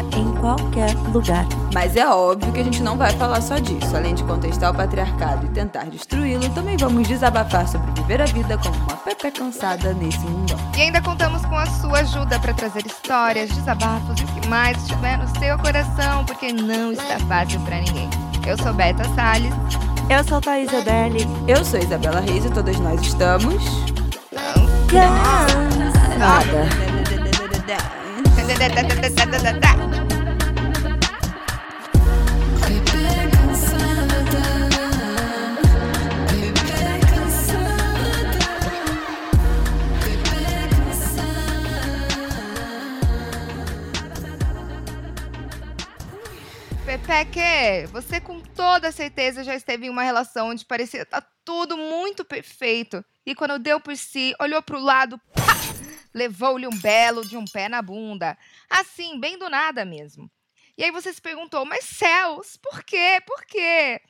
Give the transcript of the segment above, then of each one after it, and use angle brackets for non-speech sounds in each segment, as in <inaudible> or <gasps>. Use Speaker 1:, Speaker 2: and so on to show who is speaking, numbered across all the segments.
Speaker 1: em qualquer lugar.
Speaker 2: Mas é óbvio que a gente não vai falar só disso. Além de contestar o patriarcado e tentar destruí-lo, também vamos desabafar sobre viver a vida como uma Pepe Cansada nesse mundão.
Speaker 3: E ainda contamos com a sua ajuda para trazer histórias, desabafos e o que mais estiver no seu coração, porque não está fácil para ninguém. Eu sou Beta Salles.
Speaker 1: Eu sou Thaís Odelli.
Speaker 2: Eu sou Isabela Reis e todas nós estamos.
Speaker 1: Cansada.
Speaker 3: Pepeque, você com toda certeza já esteve em uma relação onde parecia estar tudo muito perfeito. E quando deu por si, olhou para o lado, pá, levou-lhe um belo de um pé na bunda. Assim, bem do nada mesmo. E aí você se perguntou, mas céus, por quê? Por quê?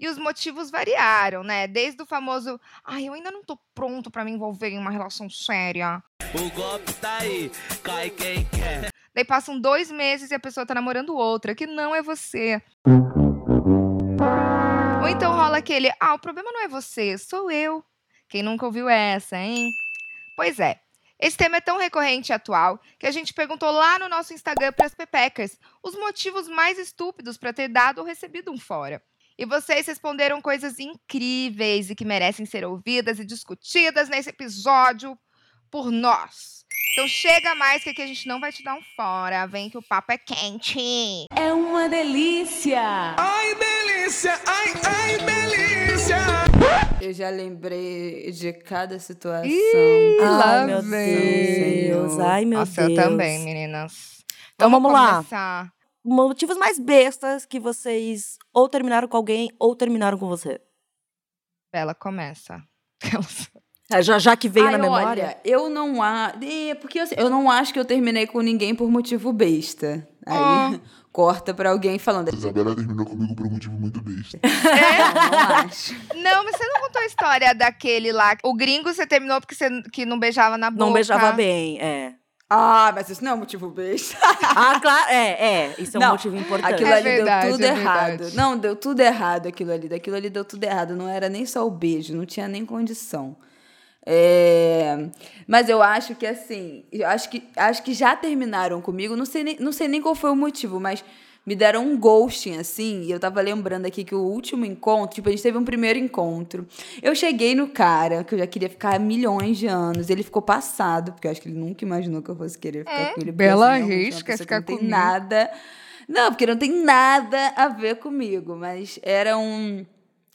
Speaker 3: E os motivos variaram, né? Desde o famoso, ai, eu ainda não tô pronto para me envolver em uma relação séria.
Speaker 4: O golpe tá aí, cai quem quer.
Speaker 3: Daí passam dois meses e a pessoa tá namorando outra, que não é você. Ou então rola aquele, ah, o problema não é você, sou eu. Quem nunca ouviu essa, hein? Pois é. Esse tema é tão recorrente e atual que a gente perguntou lá no nosso Instagram para as pepecas os motivos mais estúpidos para ter dado ou recebido um fora. E vocês responderam coisas incríveis e que merecem ser ouvidas e discutidas nesse episódio por nós. Então chega mais que aqui a gente não vai te dar um fora. Vem que o papo é quente.
Speaker 1: É uma delícia!
Speaker 4: Ai, delícia! Ai, ai, delícia!
Speaker 2: Eu já lembrei de cada situação.
Speaker 3: Ih, lá
Speaker 1: Ai, meu
Speaker 3: vem.
Speaker 1: Deus. Ai, meu
Speaker 3: Nossa,
Speaker 1: Deus.
Speaker 3: eu também, meninas.
Speaker 1: Então vamos lá.
Speaker 3: começar.
Speaker 1: Motivos mais bestas que vocês ou terminaram com alguém ou terminaram com você.
Speaker 3: Bela, começa. <laughs>
Speaker 1: É, Já, já que veio
Speaker 2: Ai,
Speaker 1: na memória.
Speaker 2: Olha, eu não acho. É, porque assim, eu não acho que eu terminei com ninguém por motivo besta. Aí
Speaker 3: Ah. <laughs>
Speaker 2: corta pra alguém falando.
Speaker 5: Isabela terminou comigo por um motivo muito besta.
Speaker 2: Não, não acho.
Speaker 3: Não, mas você não contou a história daquele lá. O gringo você terminou porque você que não beijava na boca.
Speaker 1: Não beijava bem, é.
Speaker 2: Ah, mas isso não é motivo besta. <laughs>
Speaker 1: Ah, claro, é, é. Isso é um
Speaker 2: Não,
Speaker 1: motivo importante.
Speaker 2: Aquilo
Speaker 3: É
Speaker 2: ali
Speaker 3: verdade,
Speaker 2: deu tudo
Speaker 3: é
Speaker 2: errado.
Speaker 3: verdade.
Speaker 2: Não, deu tudo errado aquilo ali. Daquilo ali deu tudo errado. Não era nem só o beijo, não tinha nem condição. É, Mas eu acho que assim, eu acho que, acho que já terminaram comigo. Não sei, nem, não sei nem qual foi o motivo, mas me deram um ghosting, assim, e eu tava lembrando aqui que o último encontro, tipo, a gente teve um primeiro encontro. Eu cheguei no cara, que eu já queria ficar há milhões de anos, ele ficou passado, porque eu acho que ele nunca imaginou que eu fosse querer ficar com ele.
Speaker 3: Bela
Speaker 2: assim, é
Speaker 3: quer
Speaker 2: pessoa que
Speaker 3: ficar
Speaker 2: não tem
Speaker 3: comigo.
Speaker 2: nada. Não, porque não tem nada a ver comigo, mas era um.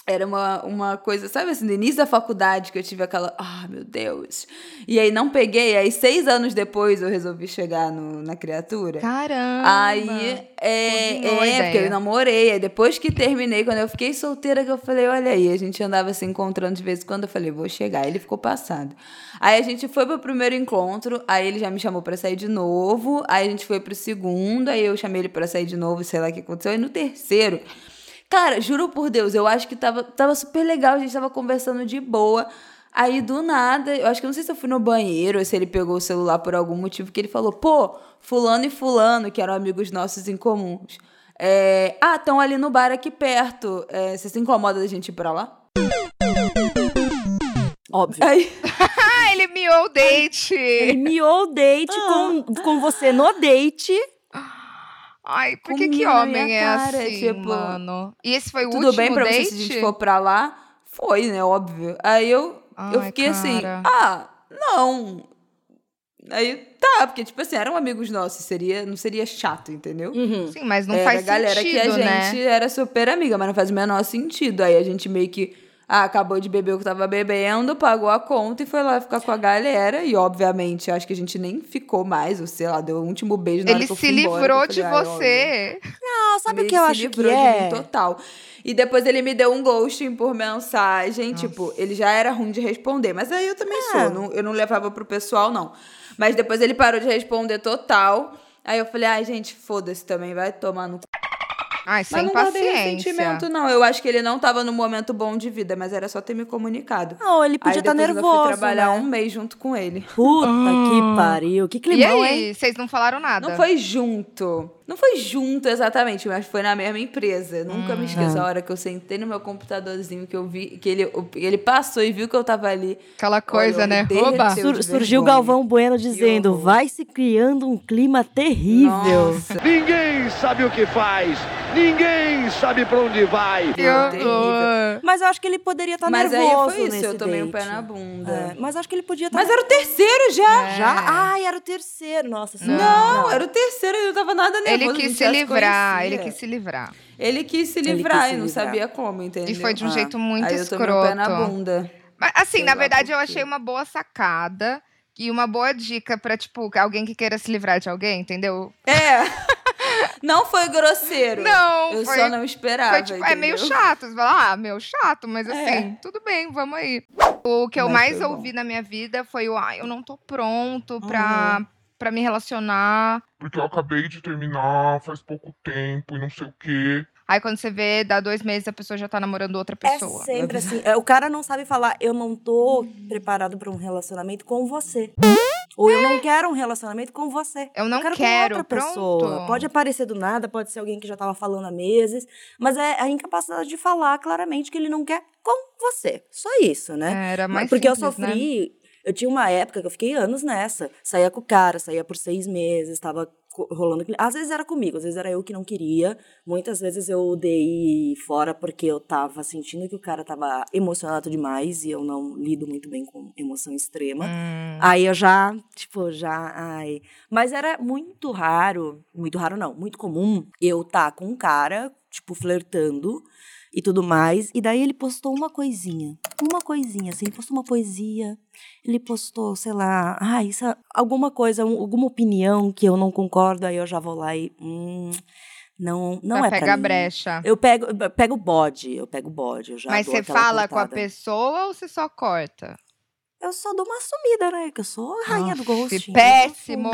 Speaker 2: Era uma, uma coisa, sabe assim, no início da faculdade que eu tive aquela, ah, meu Deus. E aí não peguei, aí seis anos depois eu resolvi chegar no, na criatura.
Speaker 3: Caramba.
Speaker 2: Aí, é, é porque eu namorei. Aí depois que terminei, quando eu fiquei solteira, que eu falei, olha aí, a gente andava se encontrando de vez em quando, eu falei, vou chegar. Aí ele ficou passado. Aí a gente foi pro primeiro encontro, aí ele já me chamou pra sair de novo, aí a gente foi pro segundo, aí eu chamei ele pra sair de novo, sei lá o que aconteceu. Aí no terceiro, cara, juro por Deus, eu acho que tava, tava super legal, a gente tava conversando de boa. Aí, do nada, eu acho que eu não sei se eu fui no banheiro ou se ele pegou o celular por algum motivo, que ele falou, pô, fulano e fulano, que eram amigos nossos em comuns. É, ah, estão ali no bar aqui perto. É, você se incomoda da gente ir pra lá?
Speaker 1: Óbvio.
Speaker 2: Aí, <laughs>
Speaker 3: ele miou o date.
Speaker 1: Ele miou o date com, com você no date.
Speaker 3: Ai, por que que homem é
Speaker 2: cara,
Speaker 3: assim,
Speaker 2: tipo,
Speaker 3: mano? E esse foi o
Speaker 2: tudo
Speaker 3: último
Speaker 2: bem pra
Speaker 3: date?
Speaker 2: você se a gente for pra lá? Foi, né? Óbvio. Aí eu, eu
Speaker 3: Ai,
Speaker 2: fiquei assim,
Speaker 3: cara.
Speaker 2: ah, não. Aí tá, porque, tipo assim, eram amigos nossos, seria, não seria chato, entendeu?
Speaker 1: Uhum.
Speaker 3: Sim, mas não
Speaker 2: era
Speaker 3: faz
Speaker 2: a galera
Speaker 3: sentido,
Speaker 2: que a
Speaker 3: né?
Speaker 2: gente era super amiga, mas não faz o menor sentido. Aí a gente meio que ah, acabou de beber o que tava bebendo, pagou a conta e foi lá ficar com a galera. E, obviamente, acho que a gente nem ficou mais, ou sei lá, deu o último beijo na hora
Speaker 3: Ele
Speaker 2: que eu
Speaker 3: se
Speaker 2: fui embora,
Speaker 3: livrou
Speaker 2: eu
Speaker 3: de
Speaker 2: falei,
Speaker 3: você.
Speaker 1: Não, sabe o
Speaker 2: Ele
Speaker 1: que eu
Speaker 2: se
Speaker 1: acho que
Speaker 2: livrou de mim
Speaker 1: é?
Speaker 2: total. E depois ele me deu um ghosting por mensagem. Tipo, ele já era ruim de responder. Mas aí eu também
Speaker 1: É.
Speaker 2: sou. não- eu não levava pro pessoal, não. Mas depois ele parou de responder total. Aí eu falei, ai, gente, foda-se também, vai tomar no. c****.
Speaker 3: Ai,
Speaker 2: Mas
Speaker 3: sem
Speaker 2: não guardei
Speaker 3: paciência.
Speaker 2: ressentimento, não. Eu acho que ele não tava no momento bom de vida, mas era só ter me comunicado.
Speaker 1: Não, ele podia
Speaker 2: Aí
Speaker 1: estar
Speaker 2: eu
Speaker 1: nervoso,
Speaker 2: fui trabalhar
Speaker 1: né?
Speaker 2: um mês junto com ele.
Speaker 1: Puta que pariu. Que
Speaker 3: E
Speaker 1: climão, hein?
Speaker 3: aí, vocês não falaram nada?
Speaker 2: Não foi junto. Não foi junto exatamente, mas foi na mesma empresa. Eu Nunca me esqueço a hora que eu sentei no meu computadorzinho, que eu vi, que ele, ele passou e viu que eu tava ali.
Speaker 3: Aquela coisa,
Speaker 2: Olha,
Speaker 3: né?
Speaker 2: de
Speaker 1: Sur- surgiu o. Galvão Bueno dizendo: vai se criando um clima terrível.
Speaker 2: Nossa,
Speaker 6: Ninguém sabe o que faz, ninguém sabe pra onde vai.
Speaker 1: Mas eu acho que ele poderia estar
Speaker 2: Mas aí
Speaker 1: nervoso.
Speaker 2: foi isso,
Speaker 1: nesse
Speaker 2: eu tomei um
Speaker 1: date.
Speaker 2: pé na bunda.
Speaker 1: É, mas acho que ele podia estar.
Speaker 2: Mas era o terceiro já.
Speaker 1: Já? Ai, era o terceiro. Nossa senhora.
Speaker 2: Não, era o terceiro, ele não tava nada nervoso.
Speaker 3: Ele quis se livrar, ele quis se livrar.
Speaker 2: Ele quis se livrar
Speaker 1: quis
Speaker 2: e não
Speaker 1: livrar.
Speaker 2: sabia como, entendeu?
Speaker 3: E foi de um
Speaker 1: Ah.
Speaker 3: jeito muito
Speaker 2: Aí eu tomei um pé na
Speaker 3: escroto.
Speaker 2: bunda.
Speaker 3: Mas, assim,
Speaker 2: Sei
Speaker 3: na verdade, eu achei uma boa sacada e uma boa dica pra, tipo, alguém que queira se livrar de alguém, entendeu?
Speaker 2: É. <laughs> Não foi grosseiro.
Speaker 3: Não,
Speaker 2: Eu
Speaker 3: foi-
Speaker 2: só não esperava.
Speaker 3: Foi, tipo, é meio chato. Você fala, ah, meio chato, mas assim,
Speaker 2: É.
Speaker 3: tudo bem, vamos aí. O que eu
Speaker 2: Mas
Speaker 3: mais
Speaker 2: foi bom.
Speaker 3: ouvi na minha vida foi o, ah, eu não tô pronto pra, pra me relacionar.
Speaker 5: Porque eu acabei de terminar faz pouco tempo e não sei o quê.
Speaker 3: Aí quando você vê, dá dois meses, a pessoa já tá namorando outra pessoa.
Speaker 1: É sempre assim. É, O cara não sabe falar, eu não tô preparado pra um relacionamento com você. Ou eu não quero um relacionamento com você.
Speaker 3: Eu não
Speaker 1: quero,
Speaker 3: quero,
Speaker 1: com outra
Speaker 3: pronto.
Speaker 1: pessoa. Pode aparecer do nada, pode ser alguém que já tava falando há meses, mas é a incapacidade de falar claramente que ele não quer com você. Só isso, né?
Speaker 3: Era mais
Speaker 1: Porque eu
Speaker 3: simples, né?
Speaker 1: Eu tinha uma época que eu fiquei anos nessa. Saía com o cara, saía por seis meses, tava co- rolando. Às vezes era comigo, às vezes era eu que não queria. Muitas vezes eu dei fora porque eu tava sentindo que o cara tava emocionado demais e eu não lido muito bem com emoção extrema.
Speaker 3: Hum.
Speaker 1: Aí eu já, tipo, já, ai. Mas era muito raro, muito raro não, muito comum eu tá com um cara, tipo, flertando e tudo mais. E daí ele postou uma coisinha, uma coisinha, assim, ele postou uma poesia, ele postou, sei lá, ai, isso, é alguma coisa, um- alguma opinião que eu não concordo, aí eu já vou lá e, hum, não, não é
Speaker 3: pega
Speaker 1: pra
Speaker 3: a
Speaker 1: mim.
Speaker 3: brecha.
Speaker 1: Eu pego, eu pego o bode, eu pego o bode, eu já
Speaker 3: Mas você fala com a pessoa ou você só corta?
Speaker 1: Eu só dou uma sumida, né? Que eu sou a rainha do
Speaker 3: Nossa,
Speaker 1: ghosting. <laughs>
Speaker 3: péssimo,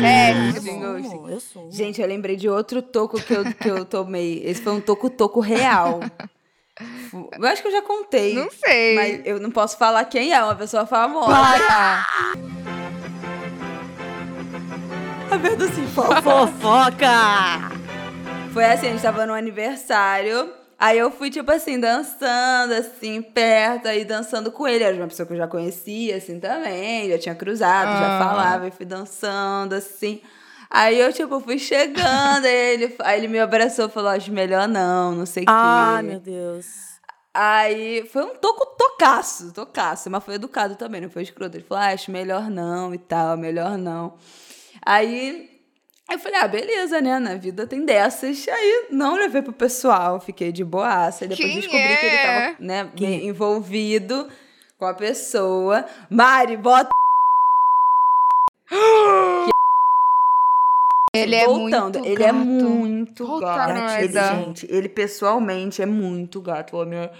Speaker 3: péssimo.
Speaker 1: Eu sumo, eu sumo.
Speaker 2: Gente, eu lembrei de outro toco que eu, que eu tomei. Esse foi um toco-toco real. Eu acho que eu já contei.
Speaker 3: Não sei.
Speaker 2: Mas eu não posso falar quem é, uma pessoa famosa.
Speaker 3: Para.
Speaker 2: Tá vendo assim,
Speaker 1: Fofoca!
Speaker 2: Foi assim, a gente tava no aniversário. Aí eu fui, tipo assim, dançando, assim, perto, aí dançando com ele. Era uma pessoa que eu já conhecia, assim, também. Já tinha cruzado, já
Speaker 3: Ah.
Speaker 2: falava, e fui dançando, assim. Aí eu, tipo, fui chegando, aí ele, aí ele me abraçou falou, acho melhor não, não sei o
Speaker 1: Ai,
Speaker 2: quê.
Speaker 1: meu Deus.
Speaker 2: Aí foi um toco tocaço, tocaço, mas foi educado também, não foi escroto. Ele falou, ah, acho melhor não e tal, melhor não. Aí eu falei, ah, beleza, né? Na vida tem dessas. Aí não levei pro pessoal, fiquei de boaça. Aí depois
Speaker 3: Quem
Speaker 2: descobri que ele
Speaker 3: é?
Speaker 2: tava, né, bem envolvido com a pessoa. Mari, bota. <gasps>
Speaker 3: Ele é
Speaker 2: Voltando,
Speaker 3: muito
Speaker 2: ele é
Speaker 3: gato.
Speaker 2: muito
Speaker 3: Puta
Speaker 2: gato. Ele, gente, ele pessoalmente é muito gato. O homem é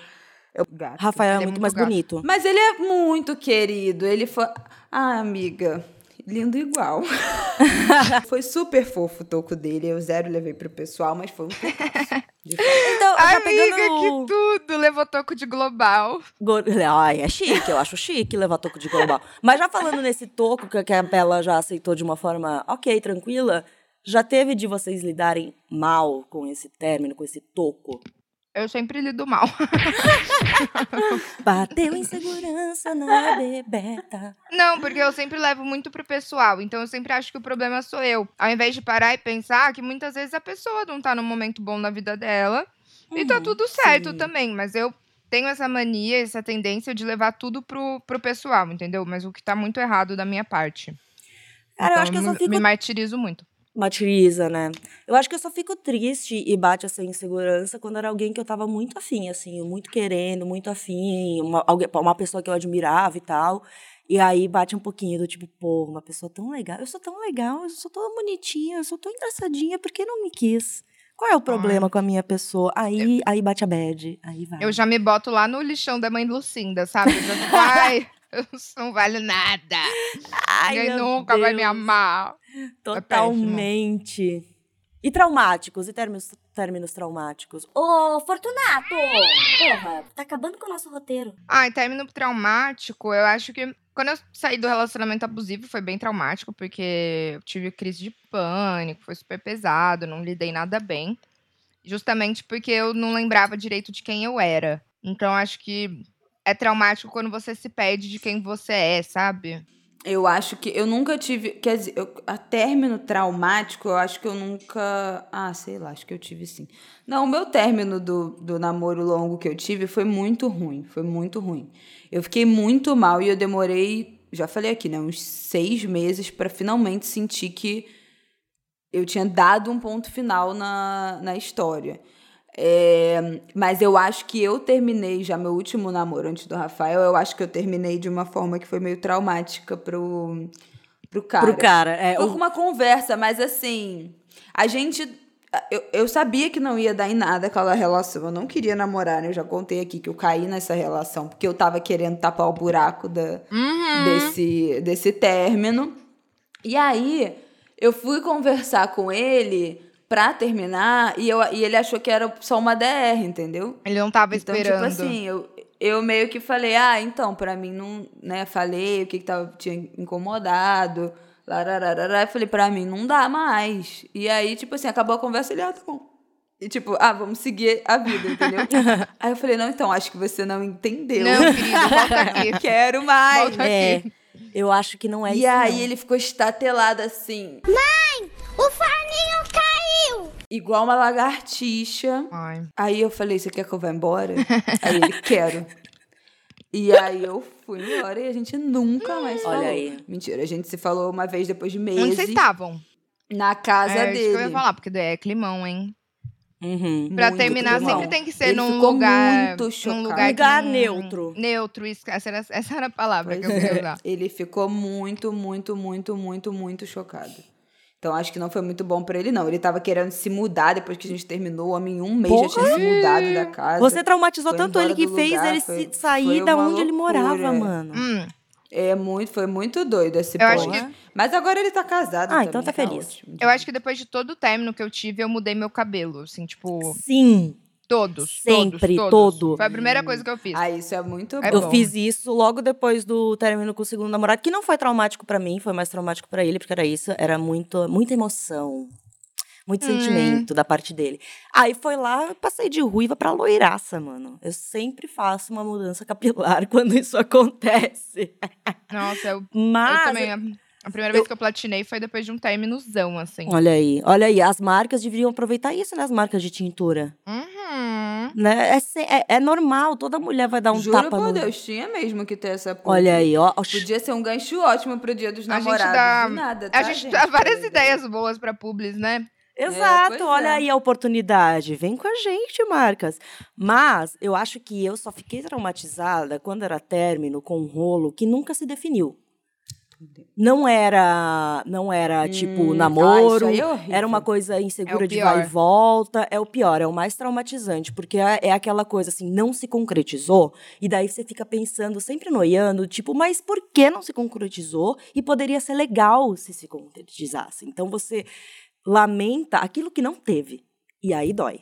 Speaker 2: é gato.
Speaker 1: Rafael é,
Speaker 3: é
Speaker 1: muito,
Speaker 3: muito
Speaker 1: mais
Speaker 3: gato.
Speaker 1: bonito.
Speaker 2: Mas ele é muito querido. Ele foi. Ah, amiga. Lindo igual. <laughs> foi super fofo o toco dele. Eu zero levei pro pessoal, mas foi um tocaço.
Speaker 1: Então,
Speaker 3: Amiga,
Speaker 1: pegando...
Speaker 3: que tudo! Levou toco de global.
Speaker 1: Go- Ai, é chique, eu acho chique levar toco de global. Mas já falando nesse toco, que que a Bela já aceitou de uma forma ok, tranquila, já teve de vocês lidarem mal com esse término, com esse toco?
Speaker 3: Eu sempre lido mal. <laughs>
Speaker 1: Bateu insegurança na bebeta.
Speaker 3: Não, porque eu sempre levo muito pro pessoal. Então eu sempre acho que o problema sou eu. Ao invés de parar e pensar que muitas vezes a pessoa não tá num momento bom na vida dela. e tá
Speaker 1: Uhum,
Speaker 3: tudo certo
Speaker 1: sim.
Speaker 3: também. Mas eu tenho essa mania, essa tendência de levar tudo pro, pro pessoal, entendeu? Mas o que tá muito errado da minha parte.
Speaker 1: Cara, eu
Speaker 3: Então,
Speaker 1: acho que eu só
Speaker 3: me-
Speaker 1: fico
Speaker 3: me martirizo muito.
Speaker 1: Matiriza, né? Eu acho que eu só fico triste e bate essa insegurança quando era alguém que eu tava muito afim, assim, muito querendo, muito afim, uma, uma pessoa que eu admirava e tal. E aí bate um pouquinho do tipo, pô, uma pessoa tão legal, eu sou tão legal, eu sou tão bonitinha, eu sou tão engraçadinha, por que não me quis? Qual é o problema com a minha pessoa? Aí, aí bate a bad. Aí vai.
Speaker 3: Eu já me boto lá no lixão da mãe Lucinda, sabe? Eu já ai, <laughs> eu não valho nada.
Speaker 1: Ai,
Speaker 3: Ninguém nunca vai me
Speaker 1: Deus.
Speaker 3: amar.
Speaker 1: Totalmente. E traumáticos? E términos, términos traumáticos?
Speaker 7: Ô, Fortunato! Porra, tá acabando com o nosso roteiro.
Speaker 3: Ah, em término traumático, eu acho que quando eu saí do relacionamento abusivo foi bem traumático, porque eu tive crise de pânico, foi super pesado, não lidei nada bem. Justamente porque eu não lembrava direito de quem eu era. Então acho que é traumático quando você se perde de quem você é, sabe?
Speaker 2: Eu acho que eu nunca tive. Quer dizer, eu, a término traumático, eu acho que eu nunca. Ah, sei lá, acho que eu tive sim. Não, o meu término do, do namoro longo que eu tive foi muito ruim. Foi muito ruim. Eu fiquei muito mal e eu demorei, já falei aqui, né? Uns seis meses para finalmente sentir que eu tinha dado um ponto final na, na história. É, mas eu acho que eu terminei já meu último namoro antes do Rafael. Eu acho que eu terminei de uma forma que foi meio traumática pro, pro cara.
Speaker 1: Pro cara. É,
Speaker 2: Foi
Speaker 1: o-
Speaker 2: uma conversa, mas assim, a gente. Eu, eu sabia que não ia dar em nada aquela relação. Eu não queria namorar, né? Eu já contei aqui que eu caí nessa relação porque eu tava querendo tapar o buraco da,
Speaker 3: Uhum.
Speaker 2: desse, desse término. E aí, eu fui conversar com ele pra terminar e, eu, e ele achou que era só uma DR, entendeu?
Speaker 3: Ele não tava
Speaker 2: Então,
Speaker 3: esperando.
Speaker 2: tipo assim, eu, eu meio que falei, ah, então, pra mim não, né, falei o que que tava, tinha incomodado, larararara, eu falei, pra mim não dá mais. E aí, tipo assim, acabou a conversa, ele, ah, tá bom. E tipo, ah, vamos seguir a vida, entendeu? <laughs> aí eu falei, não, então, acho que você não entendeu.
Speaker 3: Não, querido, volta <laughs> aqui.
Speaker 2: Quero mais.
Speaker 3: Volta
Speaker 1: É,
Speaker 3: aqui.
Speaker 1: eu acho que não é
Speaker 2: E
Speaker 1: isso.
Speaker 2: aí
Speaker 1: não.
Speaker 2: ele ficou estatelado assim,
Speaker 7: O forninho caiu!
Speaker 2: Igual uma lagartixa.
Speaker 3: Ai.
Speaker 2: Aí eu falei, você quer que eu vá embora? <laughs> aí ele, quero. E aí eu fui embora e a gente nunca mais
Speaker 1: Olha
Speaker 2: falou.
Speaker 1: aí.
Speaker 2: Mentira, a gente se falou uma vez depois de
Speaker 3: Onde
Speaker 2: meses
Speaker 3: vocês estavam?
Speaker 2: na casa
Speaker 3: é, isso que eu ia
Speaker 2: dele.
Speaker 3: falar, porque é climão, hein?
Speaker 1: Uhum.
Speaker 3: Pra terminar,
Speaker 2: climão.
Speaker 3: sempre tem que ser
Speaker 2: Ele
Speaker 3: num
Speaker 2: ficou
Speaker 3: lugar.
Speaker 2: muito
Speaker 3: num lugar,
Speaker 1: Lugar neutro.
Speaker 3: Neutro, isso, essa, era, essa era a palavra que eu
Speaker 2: Pois
Speaker 3: queria
Speaker 2: é.
Speaker 3: usar.
Speaker 2: Ele ficou muito, muito, muito, muito, muito chocado. Então acho que não foi muito bom pra ele, não. Ele tava querendo se mudar depois que a gente terminou. O homem em um mês já tinha se mudado da casa.
Speaker 1: Você traumatizou
Speaker 2: Foi
Speaker 1: tanto ele que fez
Speaker 2: lugar,
Speaker 1: ele
Speaker 2: foi-
Speaker 1: sair
Speaker 2: foi
Speaker 1: da onde ele morava,
Speaker 2: loucura.
Speaker 1: mano.
Speaker 3: Hum,
Speaker 2: É muito, foi muito doido esse ponto.
Speaker 3: que-
Speaker 2: Mas agora ele tá casado.
Speaker 1: Ah, então
Speaker 2: também,
Speaker 1: tá feliz.
Speaker 2: ótimo.
Speaker 3: eu acho que depois de todo o término que eu tive, eu mudei meu cabelo. Assim, tipo,
Speaker 1: Sim,
Speaker 3: todos.
Speaker 1: Sempre,
Speaker 3: todos,
Speaker 1: todo.
Speaker 3: todos. Foi a primeira coisa que eu fiz.
Speaker 2: Ah, isso é muito
Speaker 3: É
Speaker 2: bom.
Speaker 1: eu
Speaker 3: bom.
Speaker 1: fiz isso logo depois do término com o segundo namorado, que não foi traumático pra mim, foi mais traumático pra ele, porque era isso, era muito, muita emoção. Muito
Speaker 3: Hum.
Speaker 1: sentimento da parte dele. Aí foi lá, eu passei de ruiva pra loiraça, mano. Eu sempre faço uma mudança capilar <laughs> quando isso acontece.
Speaker 3: Nossa, eu, eu
Speaker 1: Mas
Speaker 3: também. A, primeira vez que eu platinei foi depois de um términozão, assim.
Speaker 1: Olha aí, olha aí, as marcas deveriam aproveitar isso, né? As marcas de tintura.
Speaker 3: Uhum.
Speaker 1: Né? É, é- é normal, toda mulher vai dar um
Speaker 2: Juro
Speaker 1: tapa
Speaker 2: por
Speaker 1: no...
Speaker 2: Deus, tinha mesmo que ter essa porra.
Speaker 1: Olha aí, ó.
Speaker 2: Podia ser um gancho ótimo pro dia dos
Speaker 3: A gente
Speaker 2: namorados.
Speaker 3: dá-
Speaker 2: nada,
Speaker 3: A
Speaker 2: tá,
Speaker 3: gente dá várias ideias boas pra publis, né?
Speaker 1: Exato,
Speaker 2: pois
Speaker 1: olha
Speaker 2: é.
Speaker 1: aí a oportunidade. Vem com a gente, marcas. Mas eu acho que eu só fiquei traumatizada quando era término com um rolo que nunca se definiu. Não era, não era tipo
Speaker 2: Hum, ah,
Speaker 1: namoro,
Speaker 2: aí é
Speaker 1: era uma coisa insegura
Speaker 3: É
Speaker 1: de vai e volta. É o pior, é o mais traumatizante, porque é, é aquela coisa assim, não se concretizou, e daí você fica pensando, sempre noiando, tipo, mas por que não se concretizou? E poderia ser legal se se concretizasse. Então você lamenta aquilo que não teve. E aí dói.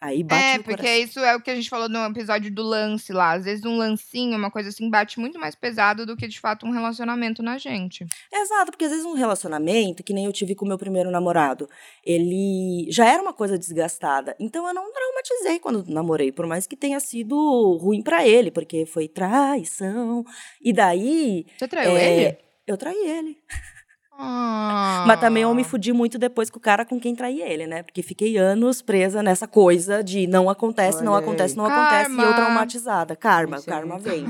Speaker 1: Aí bate
Speaker 3: é, porque
Speaker 1: coração.
Speaker 3: isso é o que a gente falou no episódio do lance lá. Às vezes um lancinho, uma coisa assim, bate muito mais pesado do que de fato um relacionamento na gente.
Speaker 1: Exato, porque às vezes um relacionamento, que nem eu tive com o meu primeiro namorado, ele já era uma coisa desgastada. Então eu não traumatizei quando namorei, por mais que tenha sido ruim pra ele, porque foi traição. E daí.
Speaker 3: Você traiu
Speaker 1: é,
Speaker 3: ele?
Speaker 1: Eu traí ele.
Speaker 3: Ah.
Speaker 1: Mas também eu me fudi muito depois com o cara com quem traí ele, né? Porque fiquei anos presa nessa coisa de não acontece, não acontece, não acontece, e eu
Speaker 3: Karma.
Speaker 1: traumatizada. Karma,
Speaker 2: é
Speaker 1: karma vem.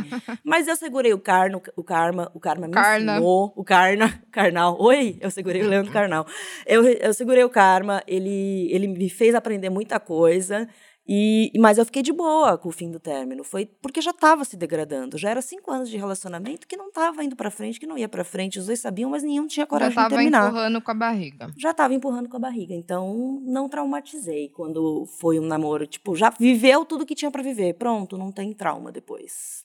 Speaker 1: Mas eu segurei o karma, o karma, o karma me
Speaker 3: Karna.
Speaker 1: ensinou, o karna, <laughs> carnal. Oi, eu segurei o Leandro Carnal. Eu, eu segurei o karma, ele, ele me fez aprender muita coisa. E, mas eu fiquei de boa com o fim do término. Foi porque já estava se degradando. Já era cinco anos de relacionamento que não estava indo pra frente, que não ia pra frente. Os dois sabiam, mas nenhum tinha
Speaker 3: Já
Speaker 1: coragem de
Speaker 3: tava
Speaker 1: terminar.
Speaker 3: empurrando com a barriga.
Speaker 1: Já tava empurrando com a barriga. Então, não traumatizei quando foi um namoro. Tipo, já viveu tudo que tinha pra viver. Pronto, não tem trauma depois.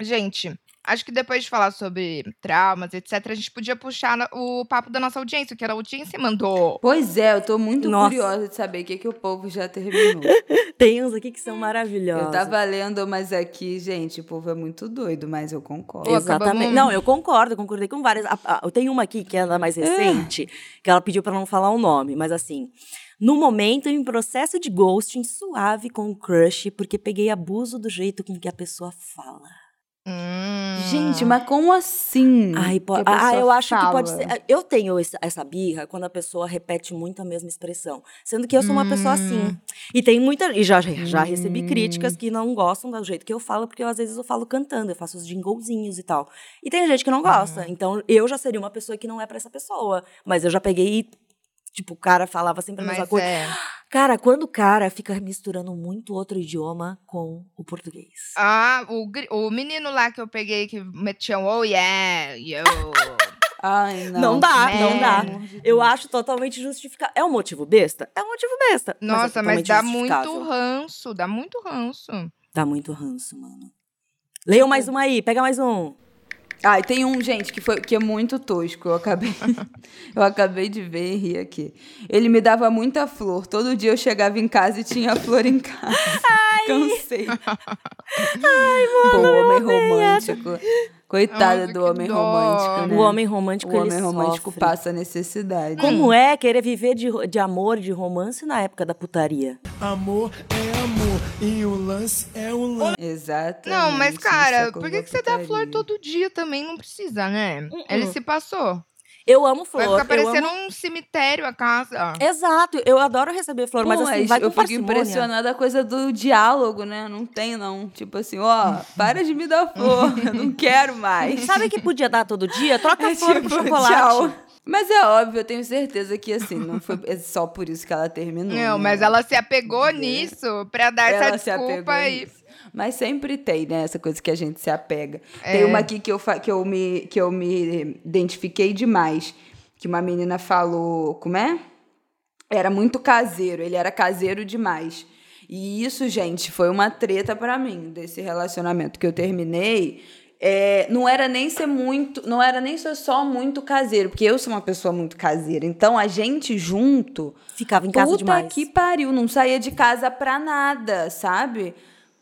Speaker 3: Gente, acho que depois de falar sobre traumas, etc., a gente podia puxar o papo da nossa audiência, que era a audiência mandou.
Speaker 2: Pois é, eu tô muito
Speaker 1: Nossa.
Speaker 2: curiosa de saber o que, que o povo já terminou. <laughs>
Speaker 1: Tem uns aqui que são maravilhosos.
Speaker 2: eu tava lendo, mas aqui, gente, o povo é muito doido, mas eu concordo.
Speaker 1: Exatamente.
Speaker 3: acabamos-
Speaker 1: Não, eu concordo, eu concordei com várias. Eu tenho uma aqui que é a mais recente, que ela pediu pra não falar o nome, mas assim. No momento, em processo de ghosting suave com o crush, porque peguei abuso do jeito com que a pessoa fala.
Speaker 3: Hum.
Speaker 2: Gente, mas como assim?
Speaker 1: Ai, po- ah, eu acho que pode
Speaker 2: fala?
Speaker 1: ser. Eu tenho essa birra quando a pessoa repete muito a mesma expressão. Sendo que eu sou uma pessoa assim. E tem muita. E já, já recebi críticas que não gostam do jeito que eu falo, porque eu, às vezes eu falo cantando, eu faço os jinglezinhos e tal. E tem gente que não gosta. Então eu já seria uma pessoa que não é pra essa pessoa. Mas eu já peguei. e, Tipo, o cara falava sempre a mesma
Speaker 3: Mas
Speaker 1: coisa.
Speaker 3: é.
Speaker 1: Cara, quando o cara fica misturando muito outro idioma com o português.
Speaker 3: Ah, o, o menino lá que eu peguei que metia um oh yeah, yo. <laughs>
Speaker 2: Ai, não.
Speaker 1: Não dá,
Speaker 3: né?
Speaker 1: não dá. Eu acho totalmente justificável. É um motivo besta? É um motivo besta.
Speaker 3: Nossa, mas,
Speaker 1: totalmente
Speaker 3: dá
Speaker 1: justificável.
Speaker 3: muito ranço, dá muito ranço.
Speaker 1: Dá muito ranço, mano. Leiam mais uma aí, pega mais um.
Speaker 2: Ah, e tem um, gente, que, foi, que é muito tosco. Eu acabei, <laughs> eu acabei de ver e ri aqui. Ele me dava muita flor. Todo dia eu chegava em casa e tinha flor em casa. Cansei. <laughs> Ai, mano. Pô, homem romântico. Coitada
Speaker 3: Nossa,
Speaker 2: do homem
Speaker 3: dó.
Speaker 2: romântico, né?
Speaker 1: O homem romântico,
Speaker 2: O homem
Speaker 1: ele
Speaker 2: romântico
Speaker 1: sofre.
Speaker 2: passa necessidade.
Speaker 1: Como é querer viver de, de amor, de romance na época da putaria?
Speaker 4: Amor é amor e o lance é o lance.
Speaker 2: Exatamente.
Speaker 3: Não, mas cara,
Speaker 2: é
Speaker 3: por que, que você dá flor todo dia também? Não precisa, né?
Speaker 1: Uh-uh.
Speaker 3: Ele se passou.
Speaker 1: Eu amo
Speaker 3: Vai
Speaker 1: flor.
Speaker 3: ficar
Speaker 1: eu
Speaker 3: parecendo
Speaker 1: amo...
Speaker 3: um cemitério a casa.
Speaker 1: Exato, eu adoro receber flor, mas
Speaker 2: Pô,
Speaker 1: assim, vai com
Speaker 2: eu fico
Speaker 1: parcimônia.
Speaker 2: impressionada com a coisa do diálogo, né? Não tem, não. Tipo assim, ó, para de me dar flor, <laughs> eu não quero mais.
Speaker 1: Sabe que podia dar todo dia? Troca
Speaker 2: É
Speaker 1: a flor
Speaker 2: tipo,
Speaker 1: por chocolate.
Speaker 2: tchau. Mas é óbvio, eu tenho certeza que assim, não foi é só por isso que ela terminou.
Speaker 3: Não,
Speaker 2: né?
Speaker 3: mas ela se apegou
Speaker 2: É.
Speaker 3: nisso pra dar
Speaker 2: Ela
Speaker 3: essa desculpa
Speaker 2: nisso. Mas sempre tem, né? Essa coisa que a gente se apega.
Speaker 3: É.
Speaker 2: Tem uma aqui que eu, que, eu me, que eu me identifiquei demais. Que uma menina falou. Como é? Era muito caseiro. Ele era caseiro demais. E isso, gente, foi uma treta pra mim, desse relacionamento que eu terminei. É, não era nem ser muito. Não era nem ser só muito caseiro, porque eu sou uma pessoa muito caseira. Então a gente junto.
Speaker 1: Ficava em casa
Speaker 2: Puta
Speaker 1: demais.
Speaker 2: que pariu, não saía de casa pra nada, sabe?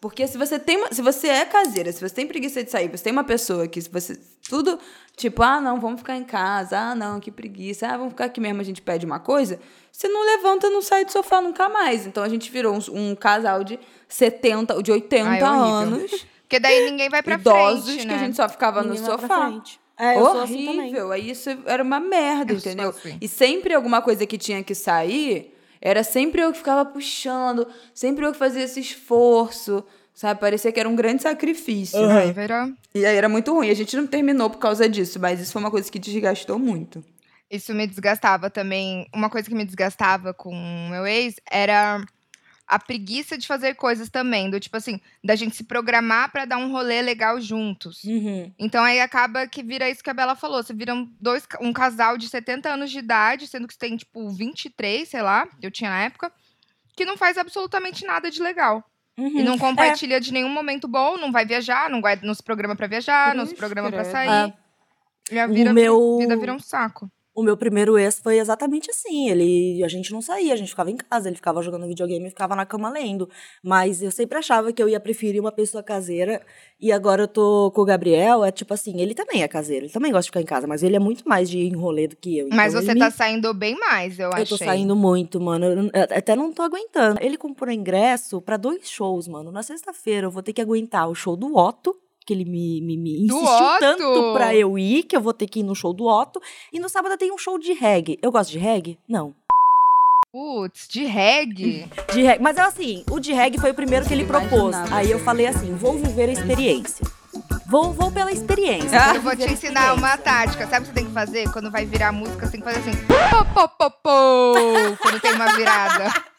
Speaker 2: Porque se você tem, uma- se você é caseira, se você tem preguiça de sair, você tem uma pessoa que se você tudo tipo, ah, não, vamos ficar em casa. Ah, não, que preguiça. Ah, vamos ficar aqui mesmo, a gente pede uma coisa. Você não levanta, não sai do sofá nunca mais. Então a gente virou um, um casal de 70, de 80
Speaker 3: Ai, é
Speaker 2: anos,
Speaker 3: Porque daí ninguém vai pra
Speaker 2: idosos
Speaker 3: frente,
Speaker 2: que
Speaker 3: né?
Speaker 2: a gente só ficava no
Speaker 1: Ninguém pra
Speaker 2: sofá.
Speaker 1: É, eu sou assim.
Speaker 2: Horrível. Aí isso era uma merda,
Speaker 3: Eu
Speaker 2: entendeu?
Speaker 3: assim.
Speaker 2: E sempre alguma coisa que tinha que sair, era sempre eu que ficava puxando, sempre eu que fazia esse esforço, sabe? Parecia que era um grande sacrifício.
Speaker 3: Ai, virou-
Speaker 2: E aí era muito ruim. A gente não terminou por causa disso, mas isso foi uma coisa que desgastou muito.
Speaker 3: Isso me desgastava também. Uma coisa que me desgastava com o meu ex era a preguiça de fazer coisas também. Do tipo assim, da gente se programar pra dar um rolê legal juntos.
Speaker 1: Uhum.
Speaker 3: Então aí acaba que vira isso que a Bela falou. Você vira um, dois, um casal de 70 anos de idade, sendo que você tem, tipo, 23, sei lá, eu tinha na época, que não faz absolutamente nada de legal.
Speaker 1: Uhum.
Speaker 3: E não compartilha de nenhum momento bom, não vai viajar, não vai nos programa pra viajar, nos
Speaker 2: Cruz,
Speaker 3: programa pra
Speaker 2: credo.
Speaker 3: sair. E a
Speaker 1: O
Speaker 3: vida,
Speaker 1: meu-
Speaker 3: vida vira um saco.
Speaker 1: O meu primeiro ex foi exatamente assim. Ele, a gente não saía, a gente ficava em casa, ele ficava jogando videogame e ficava na cama lendo. Mas eu sempre achava que eu ia preferir uma pessoa caseira. E agora eu tô com o Gabriel, é tipo assim, ele também é caseiro, ele também gosta de ficar em casa, mas ele é muito mais de enrolê do que eu.
Speaker 3: Mas
Speaker 1: Então,
Speaker 3: você
Speaker 1: ele
Speaker 3: tá
Speaker 1: me-
Speaker 3: saindo bem mais, eu,
Speaker 1: Eu
Speaker 3: achei.
Speaker 1: tô saindo muito, mano. Eu, eu até não tô aguentando. Ele comprou ingresso pra dois shows, mano. Na sexta-feira eu vou ter que aguentar o show do Otto, que ele me, me, me insistiu tanto pra eu ir, que eu vou ter que ir no show do Otto. E no sábado tem um show de reggae. Eu gosto de reggae? Não.
Speaker 3: Putz, de reggae. <laughs>
Speaker 1: De reggae. Mas é assim, o de reggae foi o primeiro que ele propôs. Aí eu falei assim, vou viver a experiência. Vou, vou pela experiência.
Speaker 2: Ah,
Speaker 3: vou te ensinar uma tática. Sabe o que você tem que fazer? Quando vai virar música, você tem que fazer assim. Pô, pô, pô, pô, quando tem uma virada. <laughs>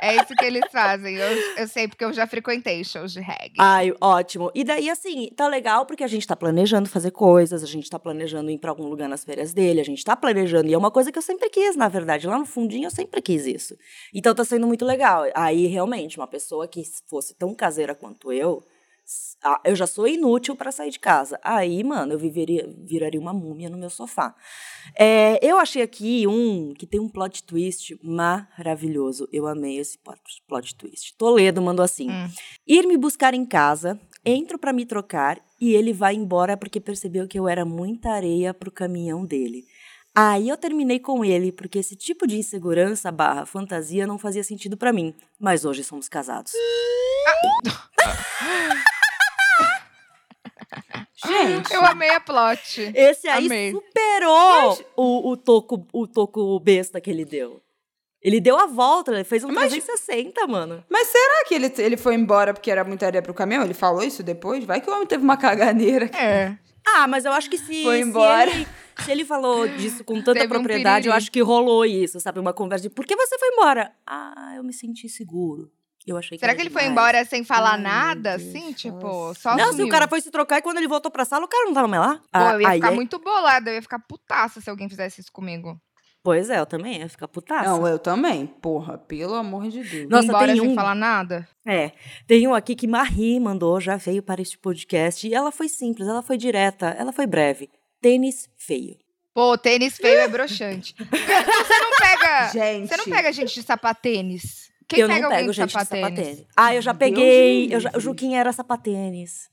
Speaker 3: É isso que eles fazem. Eu, eu sei, porque eu já frequentei shows de reggae.
Speaker 1: Ai, ótimo. E daí, assim, tá legal porque a gente tá planejando fazer coisas, a gente tá planejando ir pra algum lugar nas férias dele, a gente tá planejando. E é uma coisa que eu sempre quis, na verdade. Lá no fundinho eu sempre quis isso. Então tá sendo muito legal. Aí, realmente, uma pessoa que fosse tão caseira quanto eu. Ah, Eu já sou inútil pra sair de casa. Aí, mano, eu viveria, viraria uma múmia no meu sofá. É, eu achei aqui um que tem um plot twist maravilhoso. Eu amei esse plot, plot twist. Toledo mandou assim:
Speaker 3: Hum.
Speaker 1: Ir me buscar em casa, entro pra me trocar e ele vai embora porque percebeu que eu era muita areia pro caminhão dele. Aí eu terminei com ele porque esse tipo de insegurança barra fantasia não fazia sentido pra mim. Mas hoje somos casados. <laughs> <laughs>
Speaker 2: Gente,
Speaker 3: Eu amei a plot.
Speaker 1: Esse aí
Speaker 3: Amei.
Speaker 1: superou o, o, toco, o toco besta que ele deu. Ele deu a volta, ele fez um
Speaker 2: Mas-
Speaker 1: 360, mano.
Speaker 2: mas será que ele, ele foi embora porque era muita areia pro caminhão? Ele falou isso depois? Vai que o homem teve uma caganeira.
Speaker 3: É.
Speaker 1: Ah, mas eu acho que se,
Speaker 2: Foi
Speaker 1: se
Speaker 2: embora.
Speaker 1: ele, se ele falou disso com tanta
Speaker 3: Teve um
Speaker 1: propriedade, eu
Speaker 3: piriri.
Speaker 1: acho que rolou isso, sabe? Uma conversa de por que você foi embora? Ah, eu me senti seguro. Eu achei que
Speaker 3: Será que ele foi
Speaker 1: demais.
Speaker 3: embora sem falar
Speaker 2: Ai,
Speaker 3: nada,
Speaker 2: Deus,
Speaker 3: assim? Tipo, só
Speaker 1: Não, se
Speaker 3: sumiu.
Speaker 1: o cara foi se trocar e quando ele voltou pra sala, o cara não tava mais lá.
Speaker 3: Pô,
Speaker 1: Ah,
Speaker 3: eu ia
Speaker 1: aí
Speaker 3: ficar
Speaker 1: é-
Speaker 3: muito bolada, eu ia ficar putaça se alguém fizesse isso comigo.
Speaker 1: Pois é, eu também ia ficar putaça.
Speaker 2: Não, eu também. Porra, pelo amor de Deus.
Speaker 1: Nossa,
Speaker 3: embora
Speaker 1: tem
Speaker 3: sem
Speaker 1: um-
Speaker 3: falar nada.
Speaker 1: É, tem um aqui que Marie mandou, já veio para este podcast, e ela foi simples, ela foi direta, ela foi breve. Tênis feio.
Speaker 3: Pô, tênis feio é broxante. <laughs> Você não pega.
Speaker 2: Gente.
Speaker 3: Você não pega gente de sapatênis? Quem
Speaker 1: eu
Speaker 3: pega
Speaker 1: não
Speaker 3: alguém
Speaker 1: pego gente de
Speaker 3: sapatênis?
Speaker 1: sapatênis. Ah, eu já peguei, eu já, o Juquinha era sapatênis.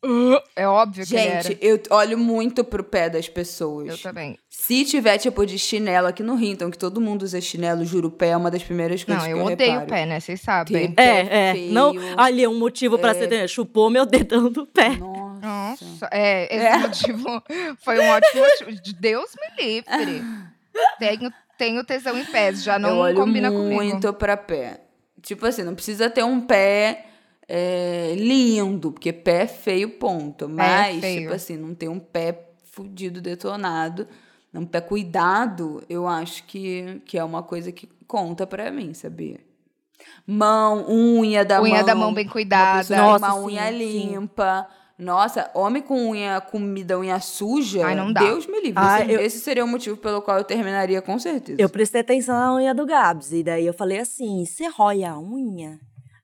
Speaker 3: É óbvio que ele era.
Speaker 2: Gente, eu olho muito pro pé das pessoas.
Speaker 3: Eu também.
Speaker 2: Se tiver tipo de chinelo aqui no Rio, então que todo mundo usa chinelo, juro, o pé é uma das primeiras coisas
Speaker 3: Não,
Speaker 2: que
Speaker 3: eu
Speaker 2: eu
Speaker 3: odeio
Speaker 2: reparo.
Speaker 3: o pé, né? Vocês sabem.
Speaker 2: Pé
Speaker 1: É, é.
Speaker 2: feio.
Speaker 1: Não, ali é um motivo pra
Speaker 2: É.
Speaker 1: ser. né, Chupou meu dedão do pé.
Speaker 2: Nossa.
Speaker 3: Nossa, é, esse
Speaker 2: É.
Speaker 3: motivo <laughs> foi um ótimo motivo. De Deus me livre. <laughs> Tenho, tenho tesão em pés, já
Speaker 2: eu
Speaker 3: não
Speaker 2: olho
Speaker 3: combina
Speaker 2: muito
Speaker 3: comigo.
Speaker 2: pra pé. Tipo assim, não precisa ter um pé é, lindo, porque pé é feio, ponto. Mas,
Speaker 3: feio.
Speaker 2: tipo assim, não ter um pé fudido, detonado, um pé cuidado, eu acho que, que é uma coisa que conta pra mim, sabia? Mão, unha da
Speaker 3: Unha
Speaker 2: mão.
Speaker 3: da mão bem cuidada.
Speaker 1: Nossa,
Speaker 2: uma
Speaker 1: sim,
Speaker 2: unha
Speaker 1: sim.
Speaker 2: Nossa, homem com unha, comida, unha suja.
Speaker 3: Ai, não dá.
Speaker 2: Deus me livre.
Speaker 1: Ai,
Speaker 2: esse,
Speaker 1: eu-
Speaker 2: esse seria o motivo pelo qual eu terminaria com certeza.
Speaker 1: Eu prestei atenção na unha do Gabs. E daí eu falei assim: você rói a unha?